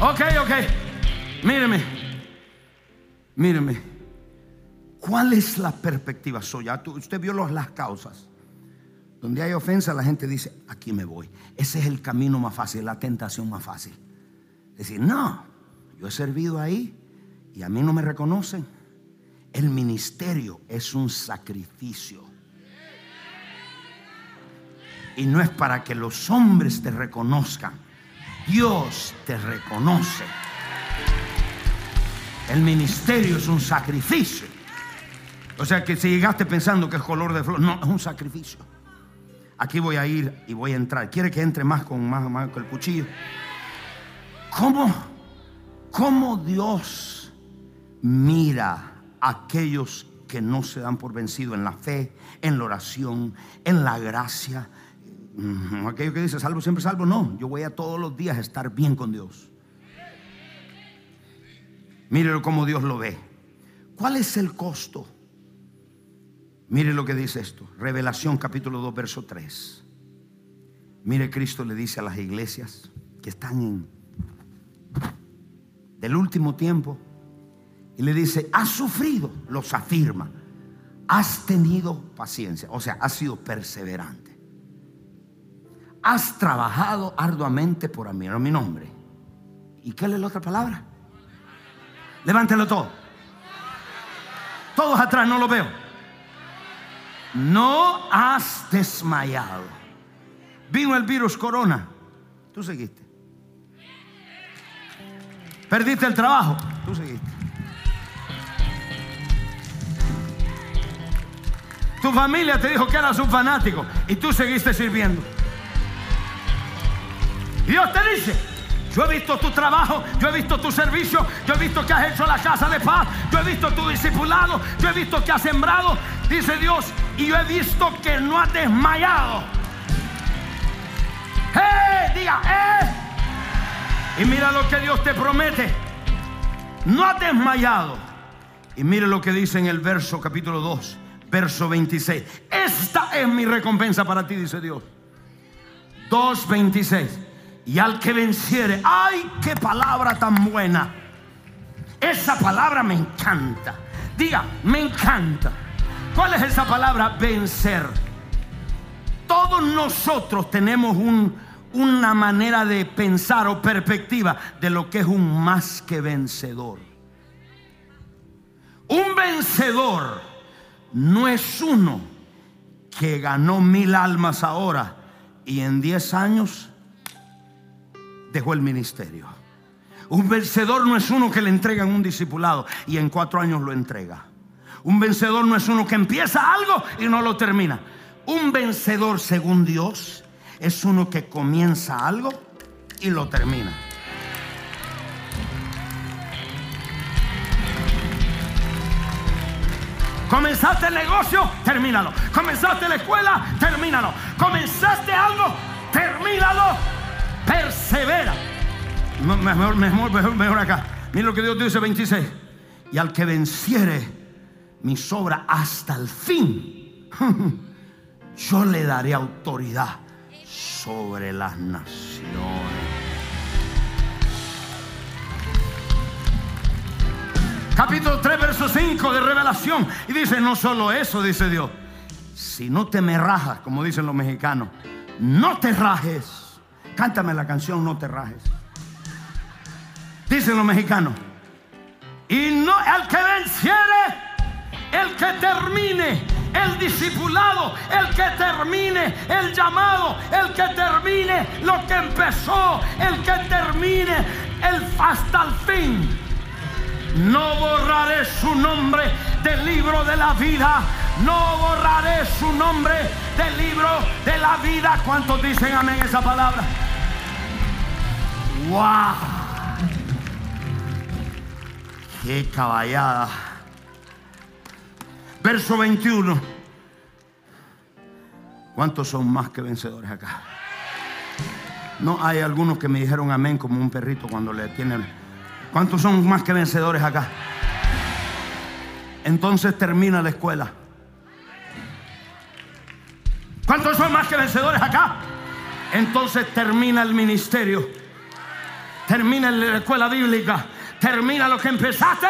Ok, ok. Míreme. Míreme. ¿Cuál es la perspectiva suya? Usted vio las causas. Donde hay ofensa, la gente dice, aquí me voy. Ese es el camino más fácil, la tentación más fácil. Decir, no, yo he servido ahí y a mí no me reconocen. El ministerio es un sacrificio. Y no es para que los hombres te reconozcan. Dios te reconoce. El ministerio es un sacrificio. O sea que si llegaste pensando que es color de flor, no, es un sacrificio. Aquí voy a ir y voy a entrar. ¿Quiere que entre más con más, más con el cuchillo? ¿Cómo, ¿Cómo Dios mira aquellos que no se dan por vencido en la fe, en la oración, en la gracia. Mm, Aquello que dice salvo siempre salvo, no. Yo voy a todos los días a estar bien con Dios. Mírelo como Dios lo ve. ¿Cuál es el costo? Mire lo que dice esto. Revelación capítulo 2, verso 3. Mire, Cristo le dice a las iglesias que están en del último tiempo y le dice, has sufrido, los afirma, has tenido paciencia, o sea, has sido perseverante. Has trabajado arduamente por mí, mi nombre. ¿Y qué es la otra palabra? Levántelo todo. Todos atrás, no lo veo. No has desmayado. Vino el virus corona. Tú seguiste. Perdiste el trabajo. Tú seguiste. Tu familia te dijo que eras un fanático y tú seguiste sirviendo. Dios te dice, yo he visto tu trabajo, yo he visto tu servicio, yo he visto que has hecho la casa de paz, yo he visto tu discipulado, yo he visto que has sembrado, dice Dios, y yo he visto que no has desmayado. ¡Eh! Diga, ¡eh! Y mira lo que Dios te promete. No has desmayado. Y mire lo que dice en el verso capítulo 2 verso 26. Esta es mi recompensa para ti, dice Dios. 2.26. Y al que venciere, ay, qué palabra tan buena. Esa palabra me encanta. Diga, me encanta. ¿Cuál es esa palabra? Vencer. Todos nosotros tenemos un, una manera de pensar o perspectiva de lo que es un más que vencedor. Un vencedor no es uno que ganó mil almas ahora y en diez años dejó el ministerio. Un vencedor no es uno que le entregan un discipulado y en cuatro años lo entrega. Un vencedor no es uno que empieza algo y no lo termina. Un vencedor según Dios es uno que comienza algo y lo termina. Comenzaste el negocio, termínalo. Comenzaste la escuela, termínalo. Comenzaste algo, termínalo. Persevera. mejor, mejor, mejor, mejor acá. Mira lo que Dios dice 26. Y al que venciere mi sobra hasta el fin, yo le daré autoridad sobre las naciones. Capítulo 3, verso 5 de Revelación. Y dice, no solo eso, dice Dios, si no te me rajas, como dicen los mexicanos, no te rajes. Cántame la canción, no te rajes. Dicen los mexicanos. Y no, el que venciere, el que termine, el discipulado, el que termine el llamado, el que termine lo que empezó, el que termine el, hasta el fin no borraré su nombre del libro de la vida. No borraré su nombre del libro de la vida. ¿Cuántos dicen amén esa palabra? ¡Wow! ¡Qué caballada! Verso 21. ¿Cuántos son más que vencedores acá? No hay algunos que me dijeron amén como un perrito cuando le tienen ¿Cuántos son más que vencedores acá? Entonces termina la escuela. ¿Cuántos son más que vencedores acá? Entonces termina el ministerio. Termina la escuela bíblica. Termina lo que empezaste.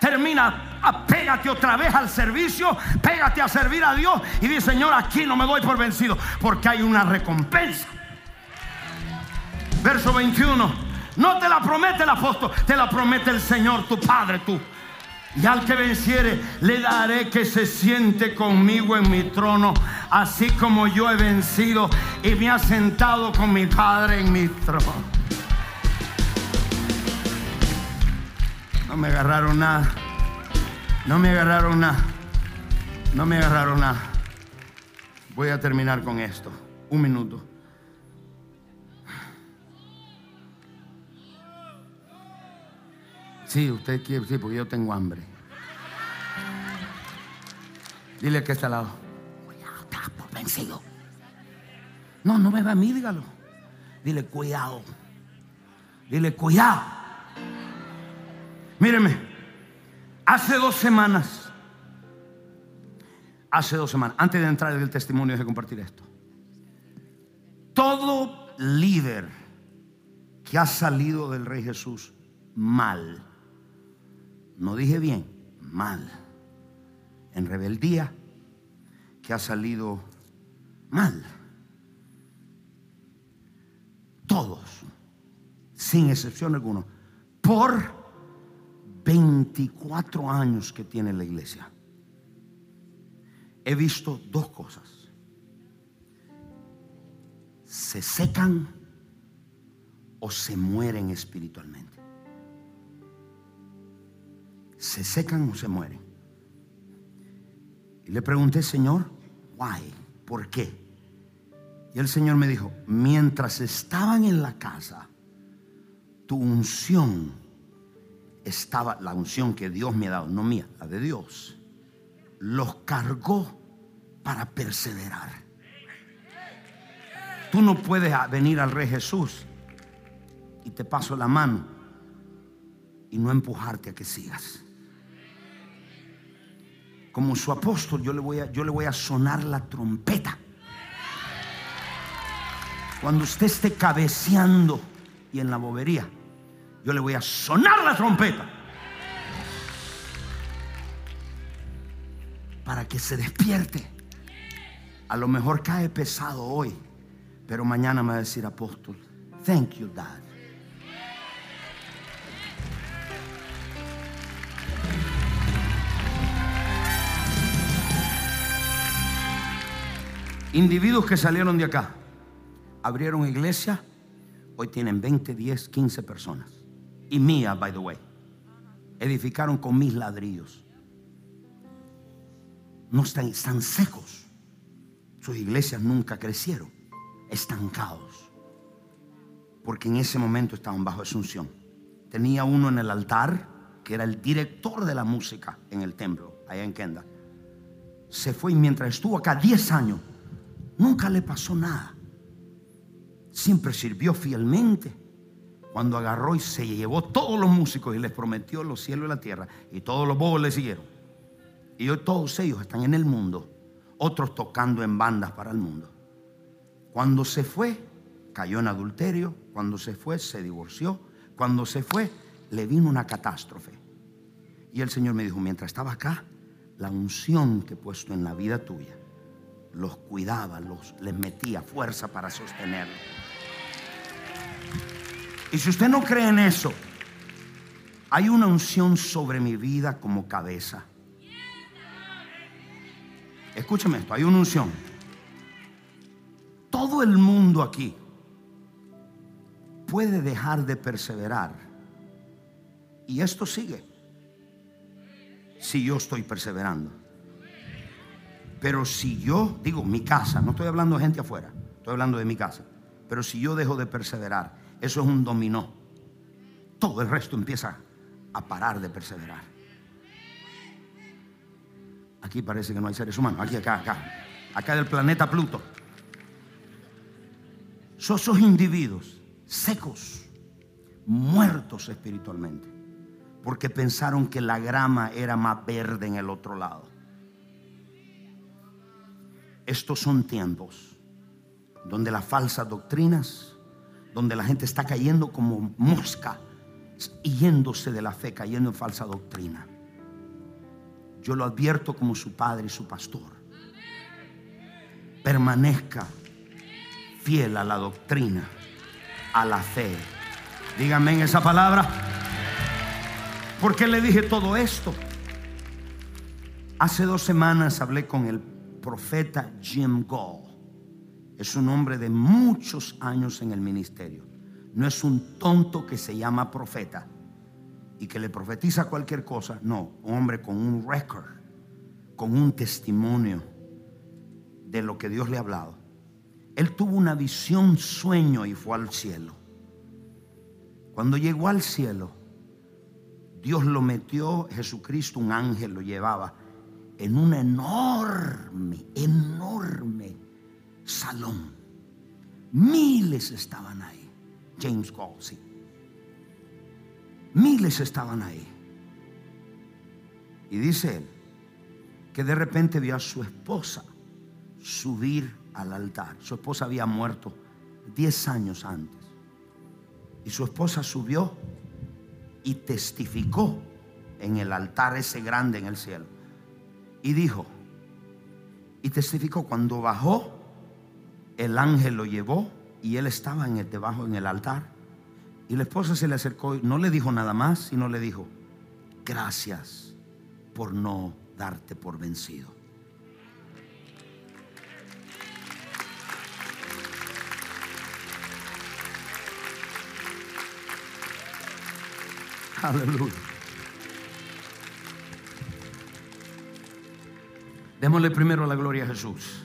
Termina apégate otra vez al servicio, pégate a servir a Dios y dice, Señor, aquí no me doy por vencido, porque hay una recompensa. Verso 21. No te la promete el apóstol, te la promete el Señor, tu Padre, tú. Y al que venciere, le daré que se siente conmigo en mi trono, así como yo he vencido y me ha sentado con mi Padre en mi trono. No me agarraron nada. No me agarraron nada. No me agarraron nada. Voy a terminar con esto. Un minuto. Sí, usted quiere, sí, porque yo tengo hambre. Dile que está al lado. Cuidado, estás por vencido. No, no me va a mí, dígalo. Dile, cuidado. Dile, cuidado. Míreme, hace dos semanas, hace dos semanas, antes de entrar en el testimonio, de compartir esto. Todo líder que ha salido del Rey Jesús mal, no dije bien, mal, en rebeldía, que ha salido mal. Todos, sin excepción alguna, por 24 años que tiene la iglesia, he visto dos cosas. Se secan o se mueren espiritualmente. Se secan o se mueren. Y le pregunté, Señor, why? ¿Por qué? Y el Señor me dijo, mientras estaban en la casa, tu unción estaba, la unción que Dios me ha dado, no mía, la de Dios, los cargó para perseverar. Tú no puedes venir al Rey Jesús y te paso la mano y no empujarte a que sigas. Como su apóstol, yo le voy a, yo le voy a sonar la trompeta. Cuando usted esté cabeceando y en la bobería, yo le voy a sonar la trompeta. Para que se despierte. A lo mejor cae pesado hoy, pero mañana me va a decir apóstol, thank you, Dad. Individuos que salieron de acá, abrieron iglesia, hoy tienen 20, 10, 15 personas. Y mía, by the way. Edificaron con mis ladrillos. No están, están secos. Sus iglesias nunca crecieron, estancados. Porque en ese momento estaban bajo asunción. Tenía uno en el altar, que era el director de la música en el templo, allá en Kenda. Se fue y mientras estuvo acá 10 años, Nunca le pasó nada. Siempre sirvió fielmente. Cuando agarró y se llevó todos los músicos y les prometió los cielos y la tierra, y todos los bobos le siguieron. Y hoy todos ellos están en el mundo, otros tocando en bandas para el mundo. Cuando se fue, cayó en adulterio. Cuando se fue, se divorció. Cuando se fue, le vino una catástrofe. Y el Señor me dijo, mientras estaba acá, la unción que he puesto en la vida tuya los cuidaba, los, les metía fuerza para sostenerlo. Y si usted no cree en eso, hay una unción sobre mi vida como cabeza. Escúcheme esto, hay una unción. Todo el mundo aquí puede dejar de perseverar. Y esto sigue. Si yo estoy perseverando. Pero si yo, digo, mi casa, no estoy hablando de gente afuera, estoy hablando de mi casa. Pero si yo dejo de perseverar, eso es un dominó. Todo el resto empieza a parar de perseverar. Aquí parece que no hay seres humanos. Aquí, acá, acá. Acá del planeta Pluto. Son esos individuos secos, muertos espiritualmente, porque pensaron que la grama era más verde en el otro lado. Estos son tiempos donde las falsas doctrinas, donde la gente está cayendo como mosca, yéndose de la fe, cayendo en falsa doctrina. Yo lo advierto como su padre y su pastor. Permanezca fiel a la doctrina, a la fe. Díganme en esa palabra. ¿Por qué le dije todo esto? Hace dos semanas hablé con el profeta Jim Gall. Es un hombre de muchos años en el ministerio. No es un tonto que se llama profeta y que le profetiza cualquier cosa. No, un hombre con un récord, con un testimonio de lo que Dios le ha hablado. Él tuvo una visión, sueño y fue al cielo. Cuando llegó al cielo, Dios lo metió, Jesucristo, un ángel lo llevaba en un enorme, enorme salón. Miles estaban ahí. James sí. Miles estaban ahí. Y dice él que de repente vio a su esposa subir al altar. Su esposa había muerto 10 años antes. Y su esposa subió y testificó en el altar ese grande en el cielo. Y dijo, y testificó cuando bajó, el ángel lo llevó y él estaba en el, debajo en el altar. Y la esposa se le acercó y no le dijo nada más, sino le dijo, gracias por no darte por vencido. Aleluya. Démosle primero la gloria a Jesús.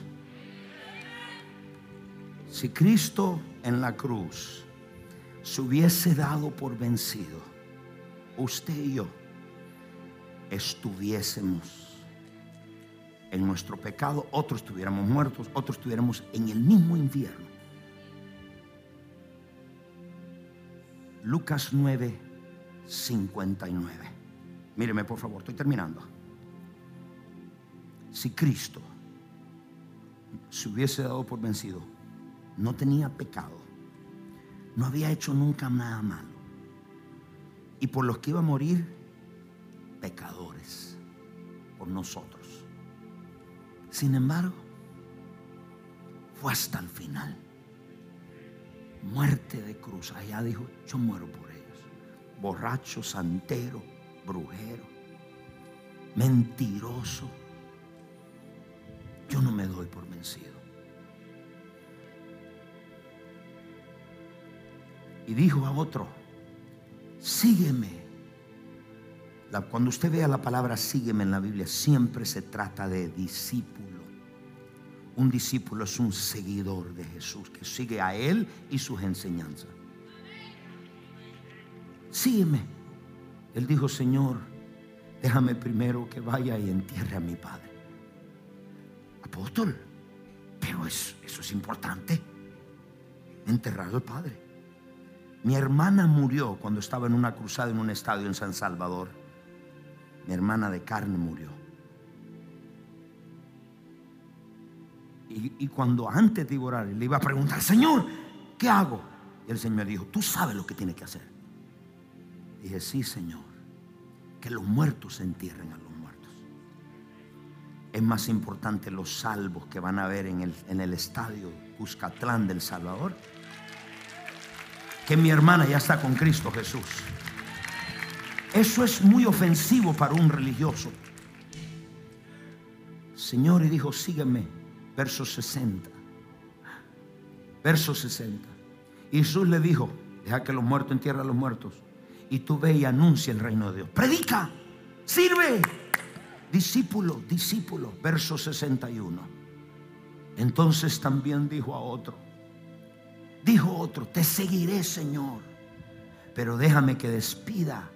Si Cristo en la cruz se hubiese dado por vencido, usted y yo estuviésemos en nuestro pecado, otros estuviéramos muertos, otros estuviéramos en el mismo infierno. Lucas 9, 59. Míreme por favor, estoy terminando. Si Cristo se hubiese dado por vencido, no tenía pecado, no había hecho nunca nada malo. Y por los que iba a morir, pecadores, por nosotros. Sin embargo, fue hasta el final. Muerte de cruz. Allá dijo, yo muero por ellos. Borracho, santero, brujero, mentiroso. Yo no me doy por vencido. Y dijo a otro, sígueme. cuando usted vea la palabra sígueme en la Biblia, siempre se trata de discípulo. Un discípulo es un seguidor de Jesús que sigue a Él y sus enseñanzas. Sígueme. Él dijo, Señor, déjame primero que vaya y entierre a mi padre. Apóstol, pero eso, eso es importante. Enterrar al padre. Mi hermana murió cuando estaba en una cruzada en un estadio en San Salvador. Mi hermana de carne murió. Y, cuando antes de orar le iba a preguntar, Señor, ¿qué hago? Y el Señor dijo, tú sabes lo que tienes que hacer. dije, sí, Señor, que los muertos se entierren a los. Es más importante los salvos que van a ver en el, estadio Cuscatlán del Salvador que mi hermana ya está con Cristo Jesús. Eso es muy ofensivo para un religioso. Señor, y dijo, sígueme, verso 60. Verso 60. Y Jesús le dijo, deja que los muertos entierren a los muertos. Y tú ve y anuncia el reino de Dios. Predica, sirve. Discípulo, discípulo, verso 61. Entonces también dijo a otro, Dijo otro, te seguiré, Señor, pero déjame que despida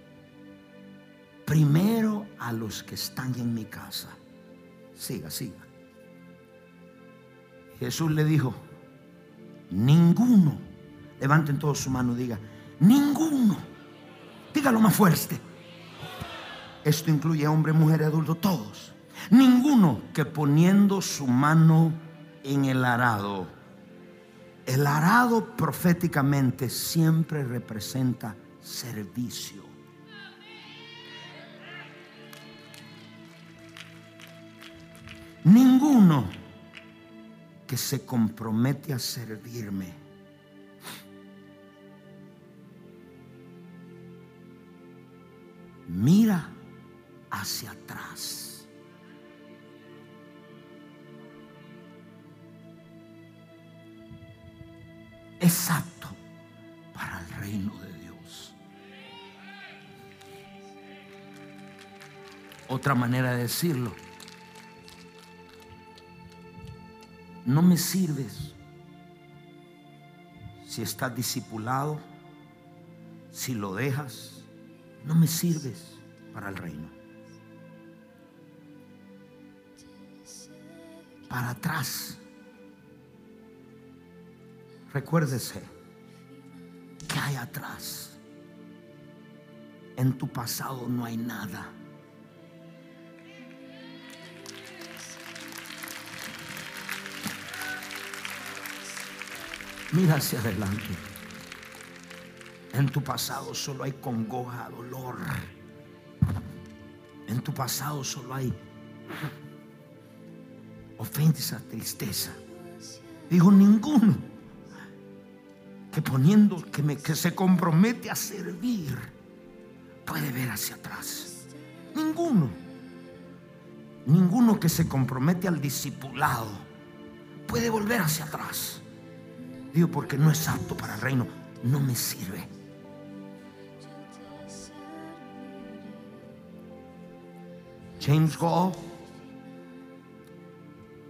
primero a los que están en mi casa. Siga, siga. Jesús le dijo, ninguno, levanten todos su mano diga, ninguno, dígalo más fuerte. Esto incluye hombre, mujer, adulto, todos. Ninguno que poniendo su mano en el arado el arado proféticamente siempre representa servicio. Ninguno que se compromete a servirme mira hacia atrás. exacto para el reino de Dios. Otra manera de decirlo, no me sirves si estás discipulado, si lo dejas, no me sirves para el reino. Para atrás. Recuérdese que hay atrás. En tu pasado no hay nada. Mira hacia adelante. En tu pasado solo hay congoja, dolor. En tu pasado solo hay ofensa, tristeza. Dijo ninguno que poniendo que, me, que se compromete a servir puede ver hacia atrás. Ninguno. Ninguno que se compromete al discipulado puede volver hacia atrás. Digo, porque no es apto para el reino, no me sirve. James Gall,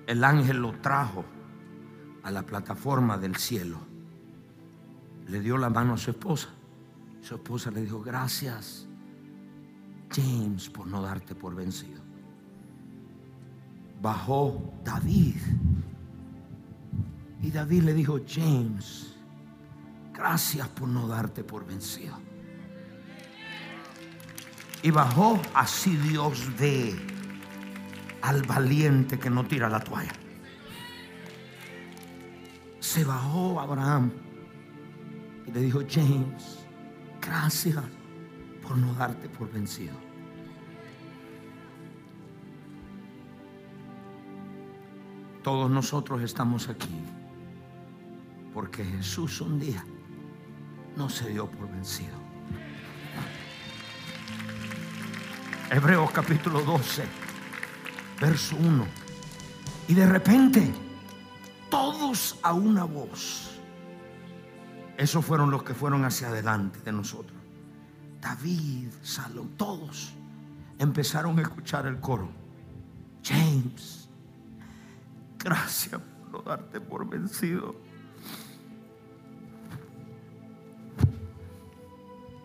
el ángel lo trajo a la plataforma del cielo. Le dio la mano a su esposa. Su esposa le dijo, gracias, James, por no darte por vencido. Bajó David y David le dijo, James, gracias por no darte por vencido. Y bajó, así Dios ve al valiente que no tira la toalla. Se bajó Abraham y le dijo, James, gracias por no darte por vencido. Todos nosotros estamos aquí porque Jesús un día no se dio por vencido. Hebreos capítulo 12, verso 1. Y de repente, todos a una voz. Esos fueron los que fueron hacia adelante de nosotros. David, Salomón, todos empezaron a escuchar el coro. James, gracias por darte por vencido.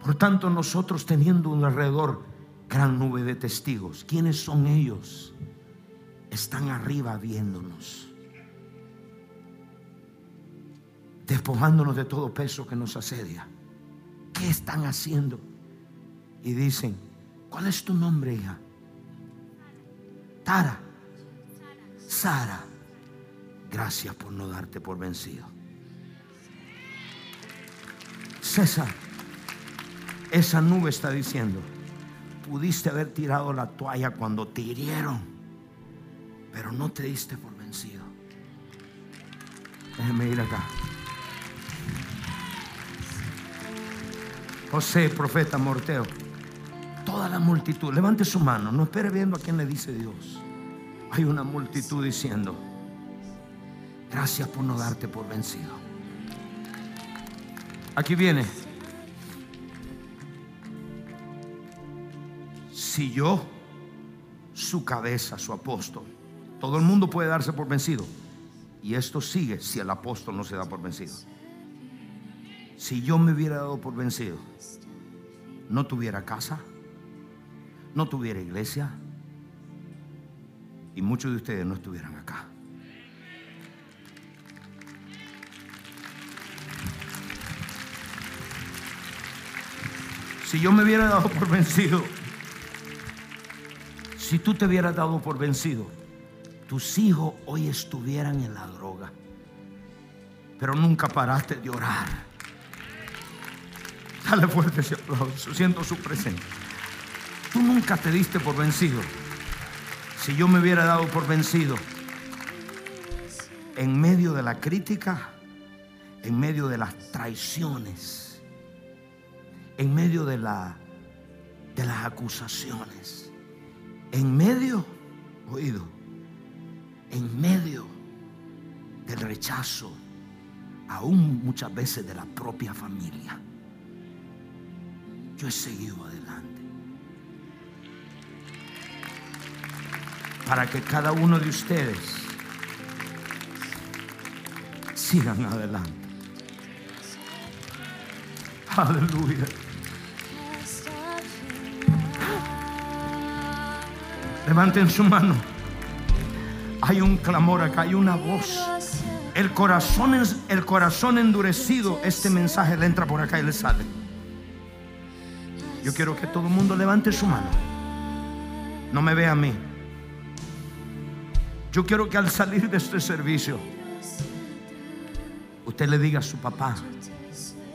Por tanto, nosotros teniendo un alrededor gran nube de testigos, ¿quiénes son ellos? Están arriba viéndonos, despojándonos de todo peso que nos asedia. ¿Qué están haciendo? Y dicen, ¿cuál es tu nombre, hija? Tara. Sara. Gracias por no darte por vencido. César. Esa nube está diciendo, pudiste haber tirado la toalla cuando te hirieron, pero no te diste por vencido. Déjeme ir acá. José, profeta Morteo, toda la multitud, levante su mano, no espere viendo a quién le dice Dios. Hay una multitud diciendo, gracias por no darte por vencido. Aquí viene. si yo, su cabeza, su apóstol, todo el mundo puede darse por vencido. Y esto sigue si el apóstol no se da por vencido. Si yo me hubiera dado por vencido, no tuviera casa, no tuviera iglesia y muchos de ustedes no estuvieran acá. Si yo me hubiera dado por vencido, si tú te hubieras dado por vencido, tus hijos hoy estuvieran en la droga, pero nunca paraste de orar. Dale fuerte ese aplauso, siento su presencia. Tú nunca te diste por vencido. Si yo me hubiera dado por vencido en medio de la crítica, en medio de las traiciones, en medio de, la, de las acusaciones en medio, oído, en medio del rechazo, aún muchas veces de la propia familia, yo he seguido adelante. Para que cada uno de ustedes sigan adelante. Aleluya. Levanten su mano. Hay un clamor acá, hay una voz. El corazón, el corazón endurecido, este mensaje le entra por acá y le sale. Yo quiero que todo el mundo levante su mano. No me vea a mí. Yo quiero que al salir de este servicio, usted le diga a su papá,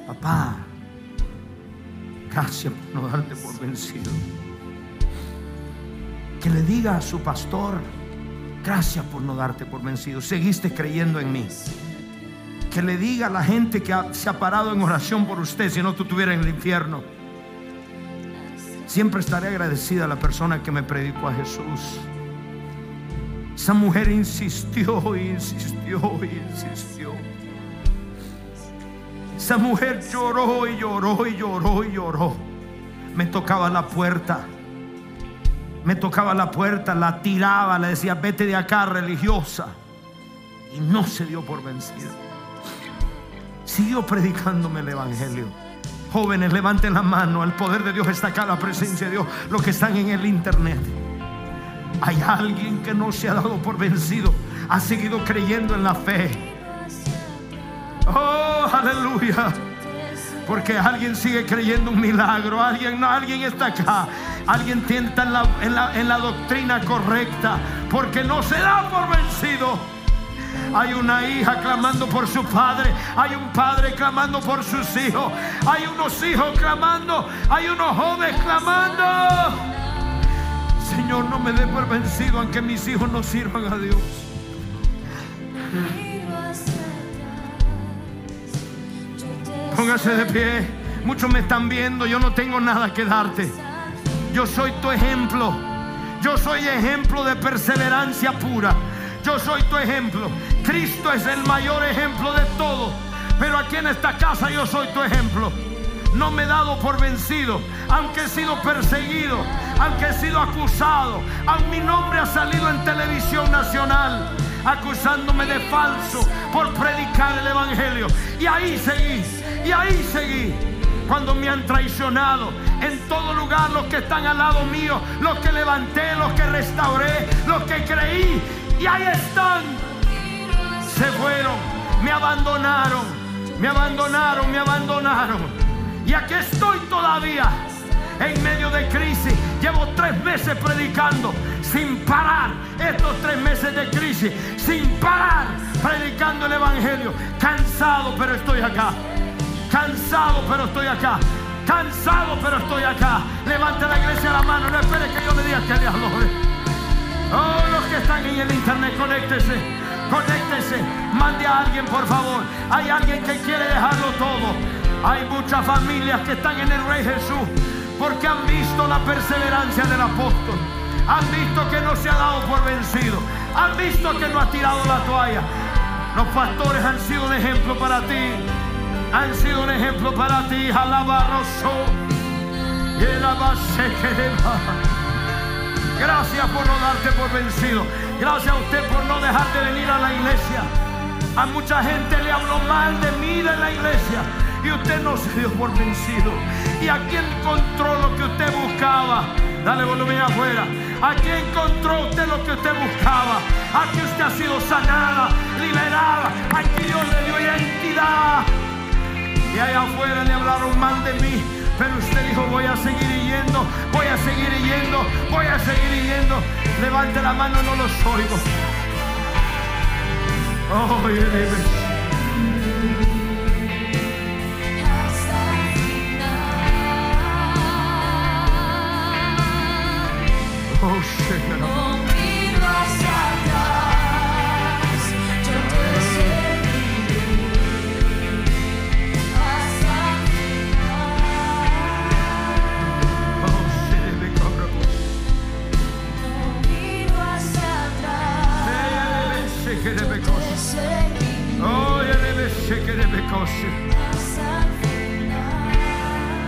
papá, gracias por no darte por vencido. Que le diga a su pastor, Gracias por no darte por vencido. Seguiste creyendo en mí. Que le diga a la gente que se ha parado en oración por usted si no tú estuvieras en el infierno. Siempre estaré agradecida a la persona que me predicó a Jesús. Esa mujer insistió insistió insistió. Esa mujer lloró y lloró y lloró y lloró. Me tocaba la puerta me tocaba la puerta, la tiraba, le decía, vete de acá, religiosa. Y no se dio por vencido. Siguió predicándome el Evangelio. Jóvenes, levanten la mano. El poder de Dios está acá, la presencia de Dios. Los que están en el internet. Hay alguien que no se ha dado por vencido. Ha seguido creyendo en la fe. Oh, aleluya. Porque alguien sigue creyendo un milagro. Alguien, no, alguien está acá. Alguien tienta en la, en la doctrina correcta. Porque no se da por vencido. Hay una hija clamando por su padre. Hay un padre clamando por sus hijos. Hay unos hijos clamando. Hay unos jóvenes clamando. Señor, no me dé por vencido aunque mis hijos no sirvan a Dios. Póngase de pie. Muchos me están viendo. Yo no tengo nada que darte. Yo soy tu ejemplo. Yo soy ejemplo de perseverancia pura. Yo soy tu ejemplo. Cristo es el mayor ejemplo de todo. Pero aquí en esta casa yo soy tu ejemplo. No me he dado por vencido, aunque he sido perseguido, aunque he sido acusado, aunque mi nombre ha salido en televisión nacional, acusándome de falso por predicar el Evangelio. Y ahí seguí, y ahí seguí. Cuando me han traicionado en todo lugar, los que están al lado mío, los que levanté, los que restauré, los que creí, y ahí están. Se fueron, me abandonaron, me abandonaron, me abandonaron. Y aquí estoy todavía en medio de crisis. Llevo tres meses predicando sin parar. Estos tres meses de crisis, sin parar, predicando el Evangelio. Cansado, pero estoy acá. Cansado, pero estoy acá. Cansado, pero estoy acá. Levante la iglesia la mano. No espere que yo le diga que le adore. Oh, los que están en el internet, conéctese. Conéctese. Mande a alguien, por favor. Hay alguien que quiere dejarlo todo. Hay muchas familias que están en el Rey Jesús porque han visto la perseverancia del apóstol. Han visto que no se ha dado por vencido. Han visto que no ha tirado la toalla. Los pastores han sido un ejemplo para ti han sido un ejemplo para ti. Gracias por no darte por vencido. Gracias a usted por no dejar de venir a la iglesia. A mucha gente le habló mal de mí de la iglesia y usted no se dio por vencido. Y aquí encontró lo que usted buscaba. Dale volumen afuera. Aquí encontró usted lo que usted buscaba. Aquí usted ha sido sanada, liberada. Aquí Dios le dio identidad. Y allá afuera le hablaron mal de mí. Pero usted dijo, voy a seguir yendo, voy a seguir yendo, voy a seguir yendo. Levante la mano, no los oigo. Oh,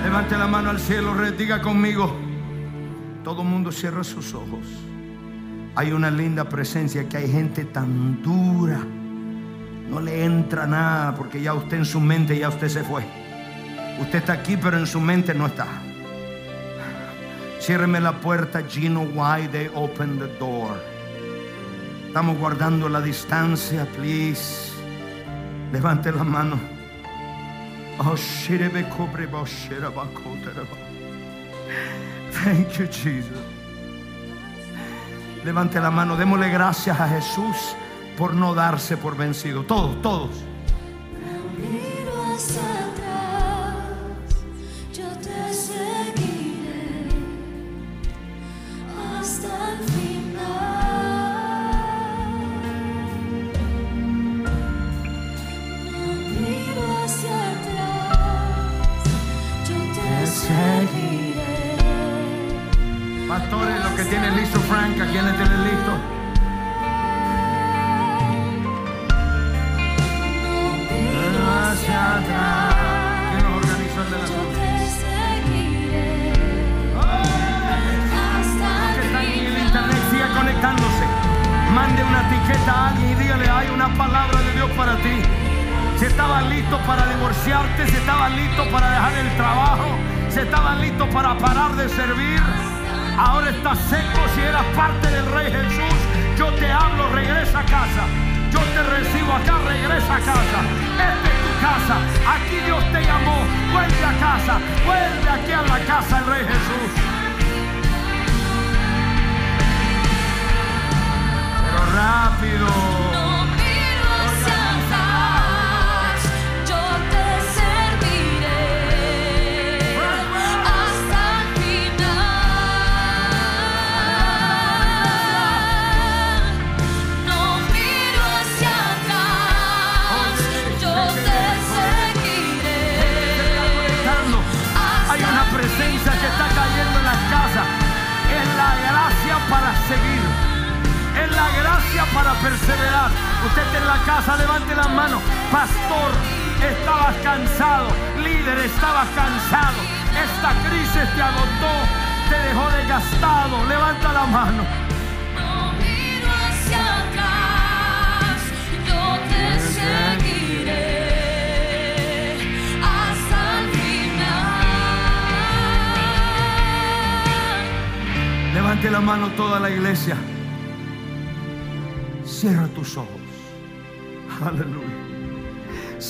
Levante la mano al cielo, diga conmigo. Todo el mundo cierra sus ojos. Hay una linda presencia que hay gente tan dura. No le entra nada porque ya usted en su mente ya usted se fue. Usted está aquí pero en su mente no está. Ciérreme la puerta, Gino. Why they open the door? Estamos guardando la distancia, please. Levante la mano. Oh, Thank you, Jesus. Levante la mano, démosle gracias a Jesús por no darse por vencido. Todos, todos.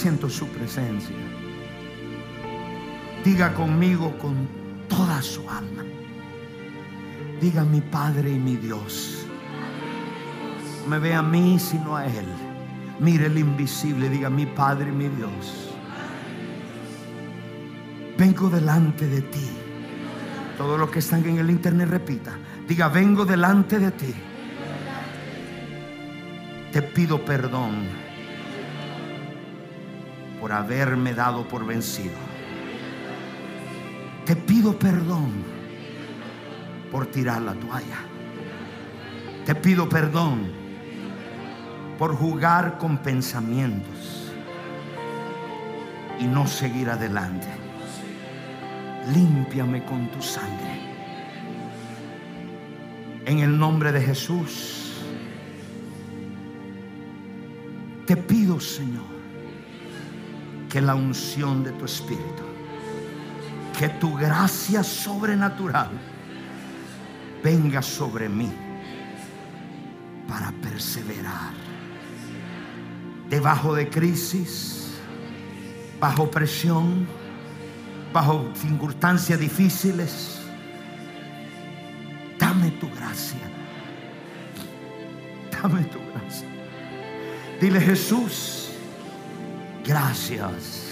Siento su presencia. Diga conmigo con toda su alma. Diga mi Padre y mi Dios. No me ve a mí sino a Él. Mire el invisible. Diga mi Padre y mi Dios. Vengo delante de ti. Todos los que están en el internet repita. Diga, vengo delante de ti. Te pido perdón por haberme dado por vencido. Te pido perdón por tirar la toalla. Te pido perdón por jugar con pensamientos y no seguir adelante. Límpiame con tu sangre. En el nombre de Jesús, te pido, Señor, que la unción de tu Espíritu, que tu gracia sobrenatural venga sobre mí para perseverar debajo de crisis, bajo presión, bajo circunstancias difíciles. Dame tu gracia. Dame tu gracia. Dile Jesús, gracias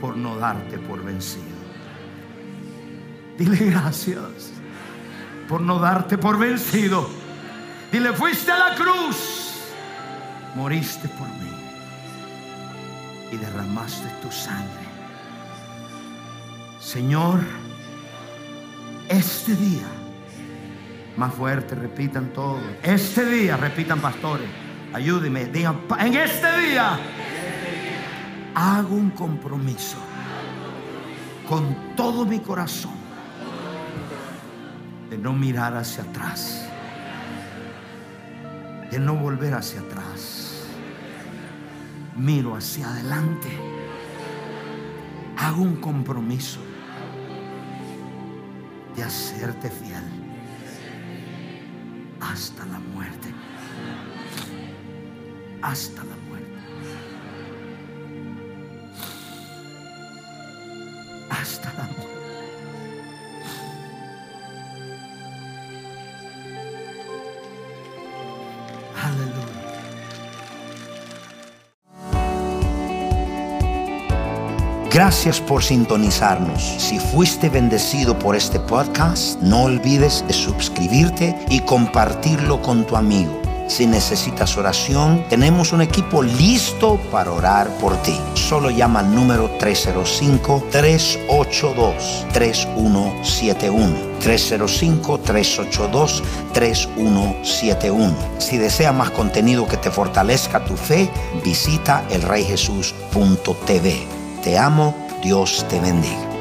por no darte por vencido. Dile gracias por no darte por vencido. Dile, fuiste a la cruz, moriste por mí y derramaste tu sangre. Señor, este día, más fuerte, repitan todos. Este día, repitan pastores, ayúdenme, digan, "Pa- en este día hago un compromiso con todo mi corazón de no mirar hacia atrás, de no volver hacia atrás. Miro hacia adelante. Hago un compromiso de hacerte fiel hasta la muerte. hasta la muerte. Gracias por sintonizarnos. Si fuiste bendecido por este podcast, no olvides de suscribirte y compartirlo con tu amigo. Si necesitas oración, tenemos un equipo listo para orar por ti. Solo llama al número 305-382-3171. 305-382-3171. Si desea más contenido que te fortalezca tu fe, visita elreyjesus.tv. Te amo, Dios te bendiga.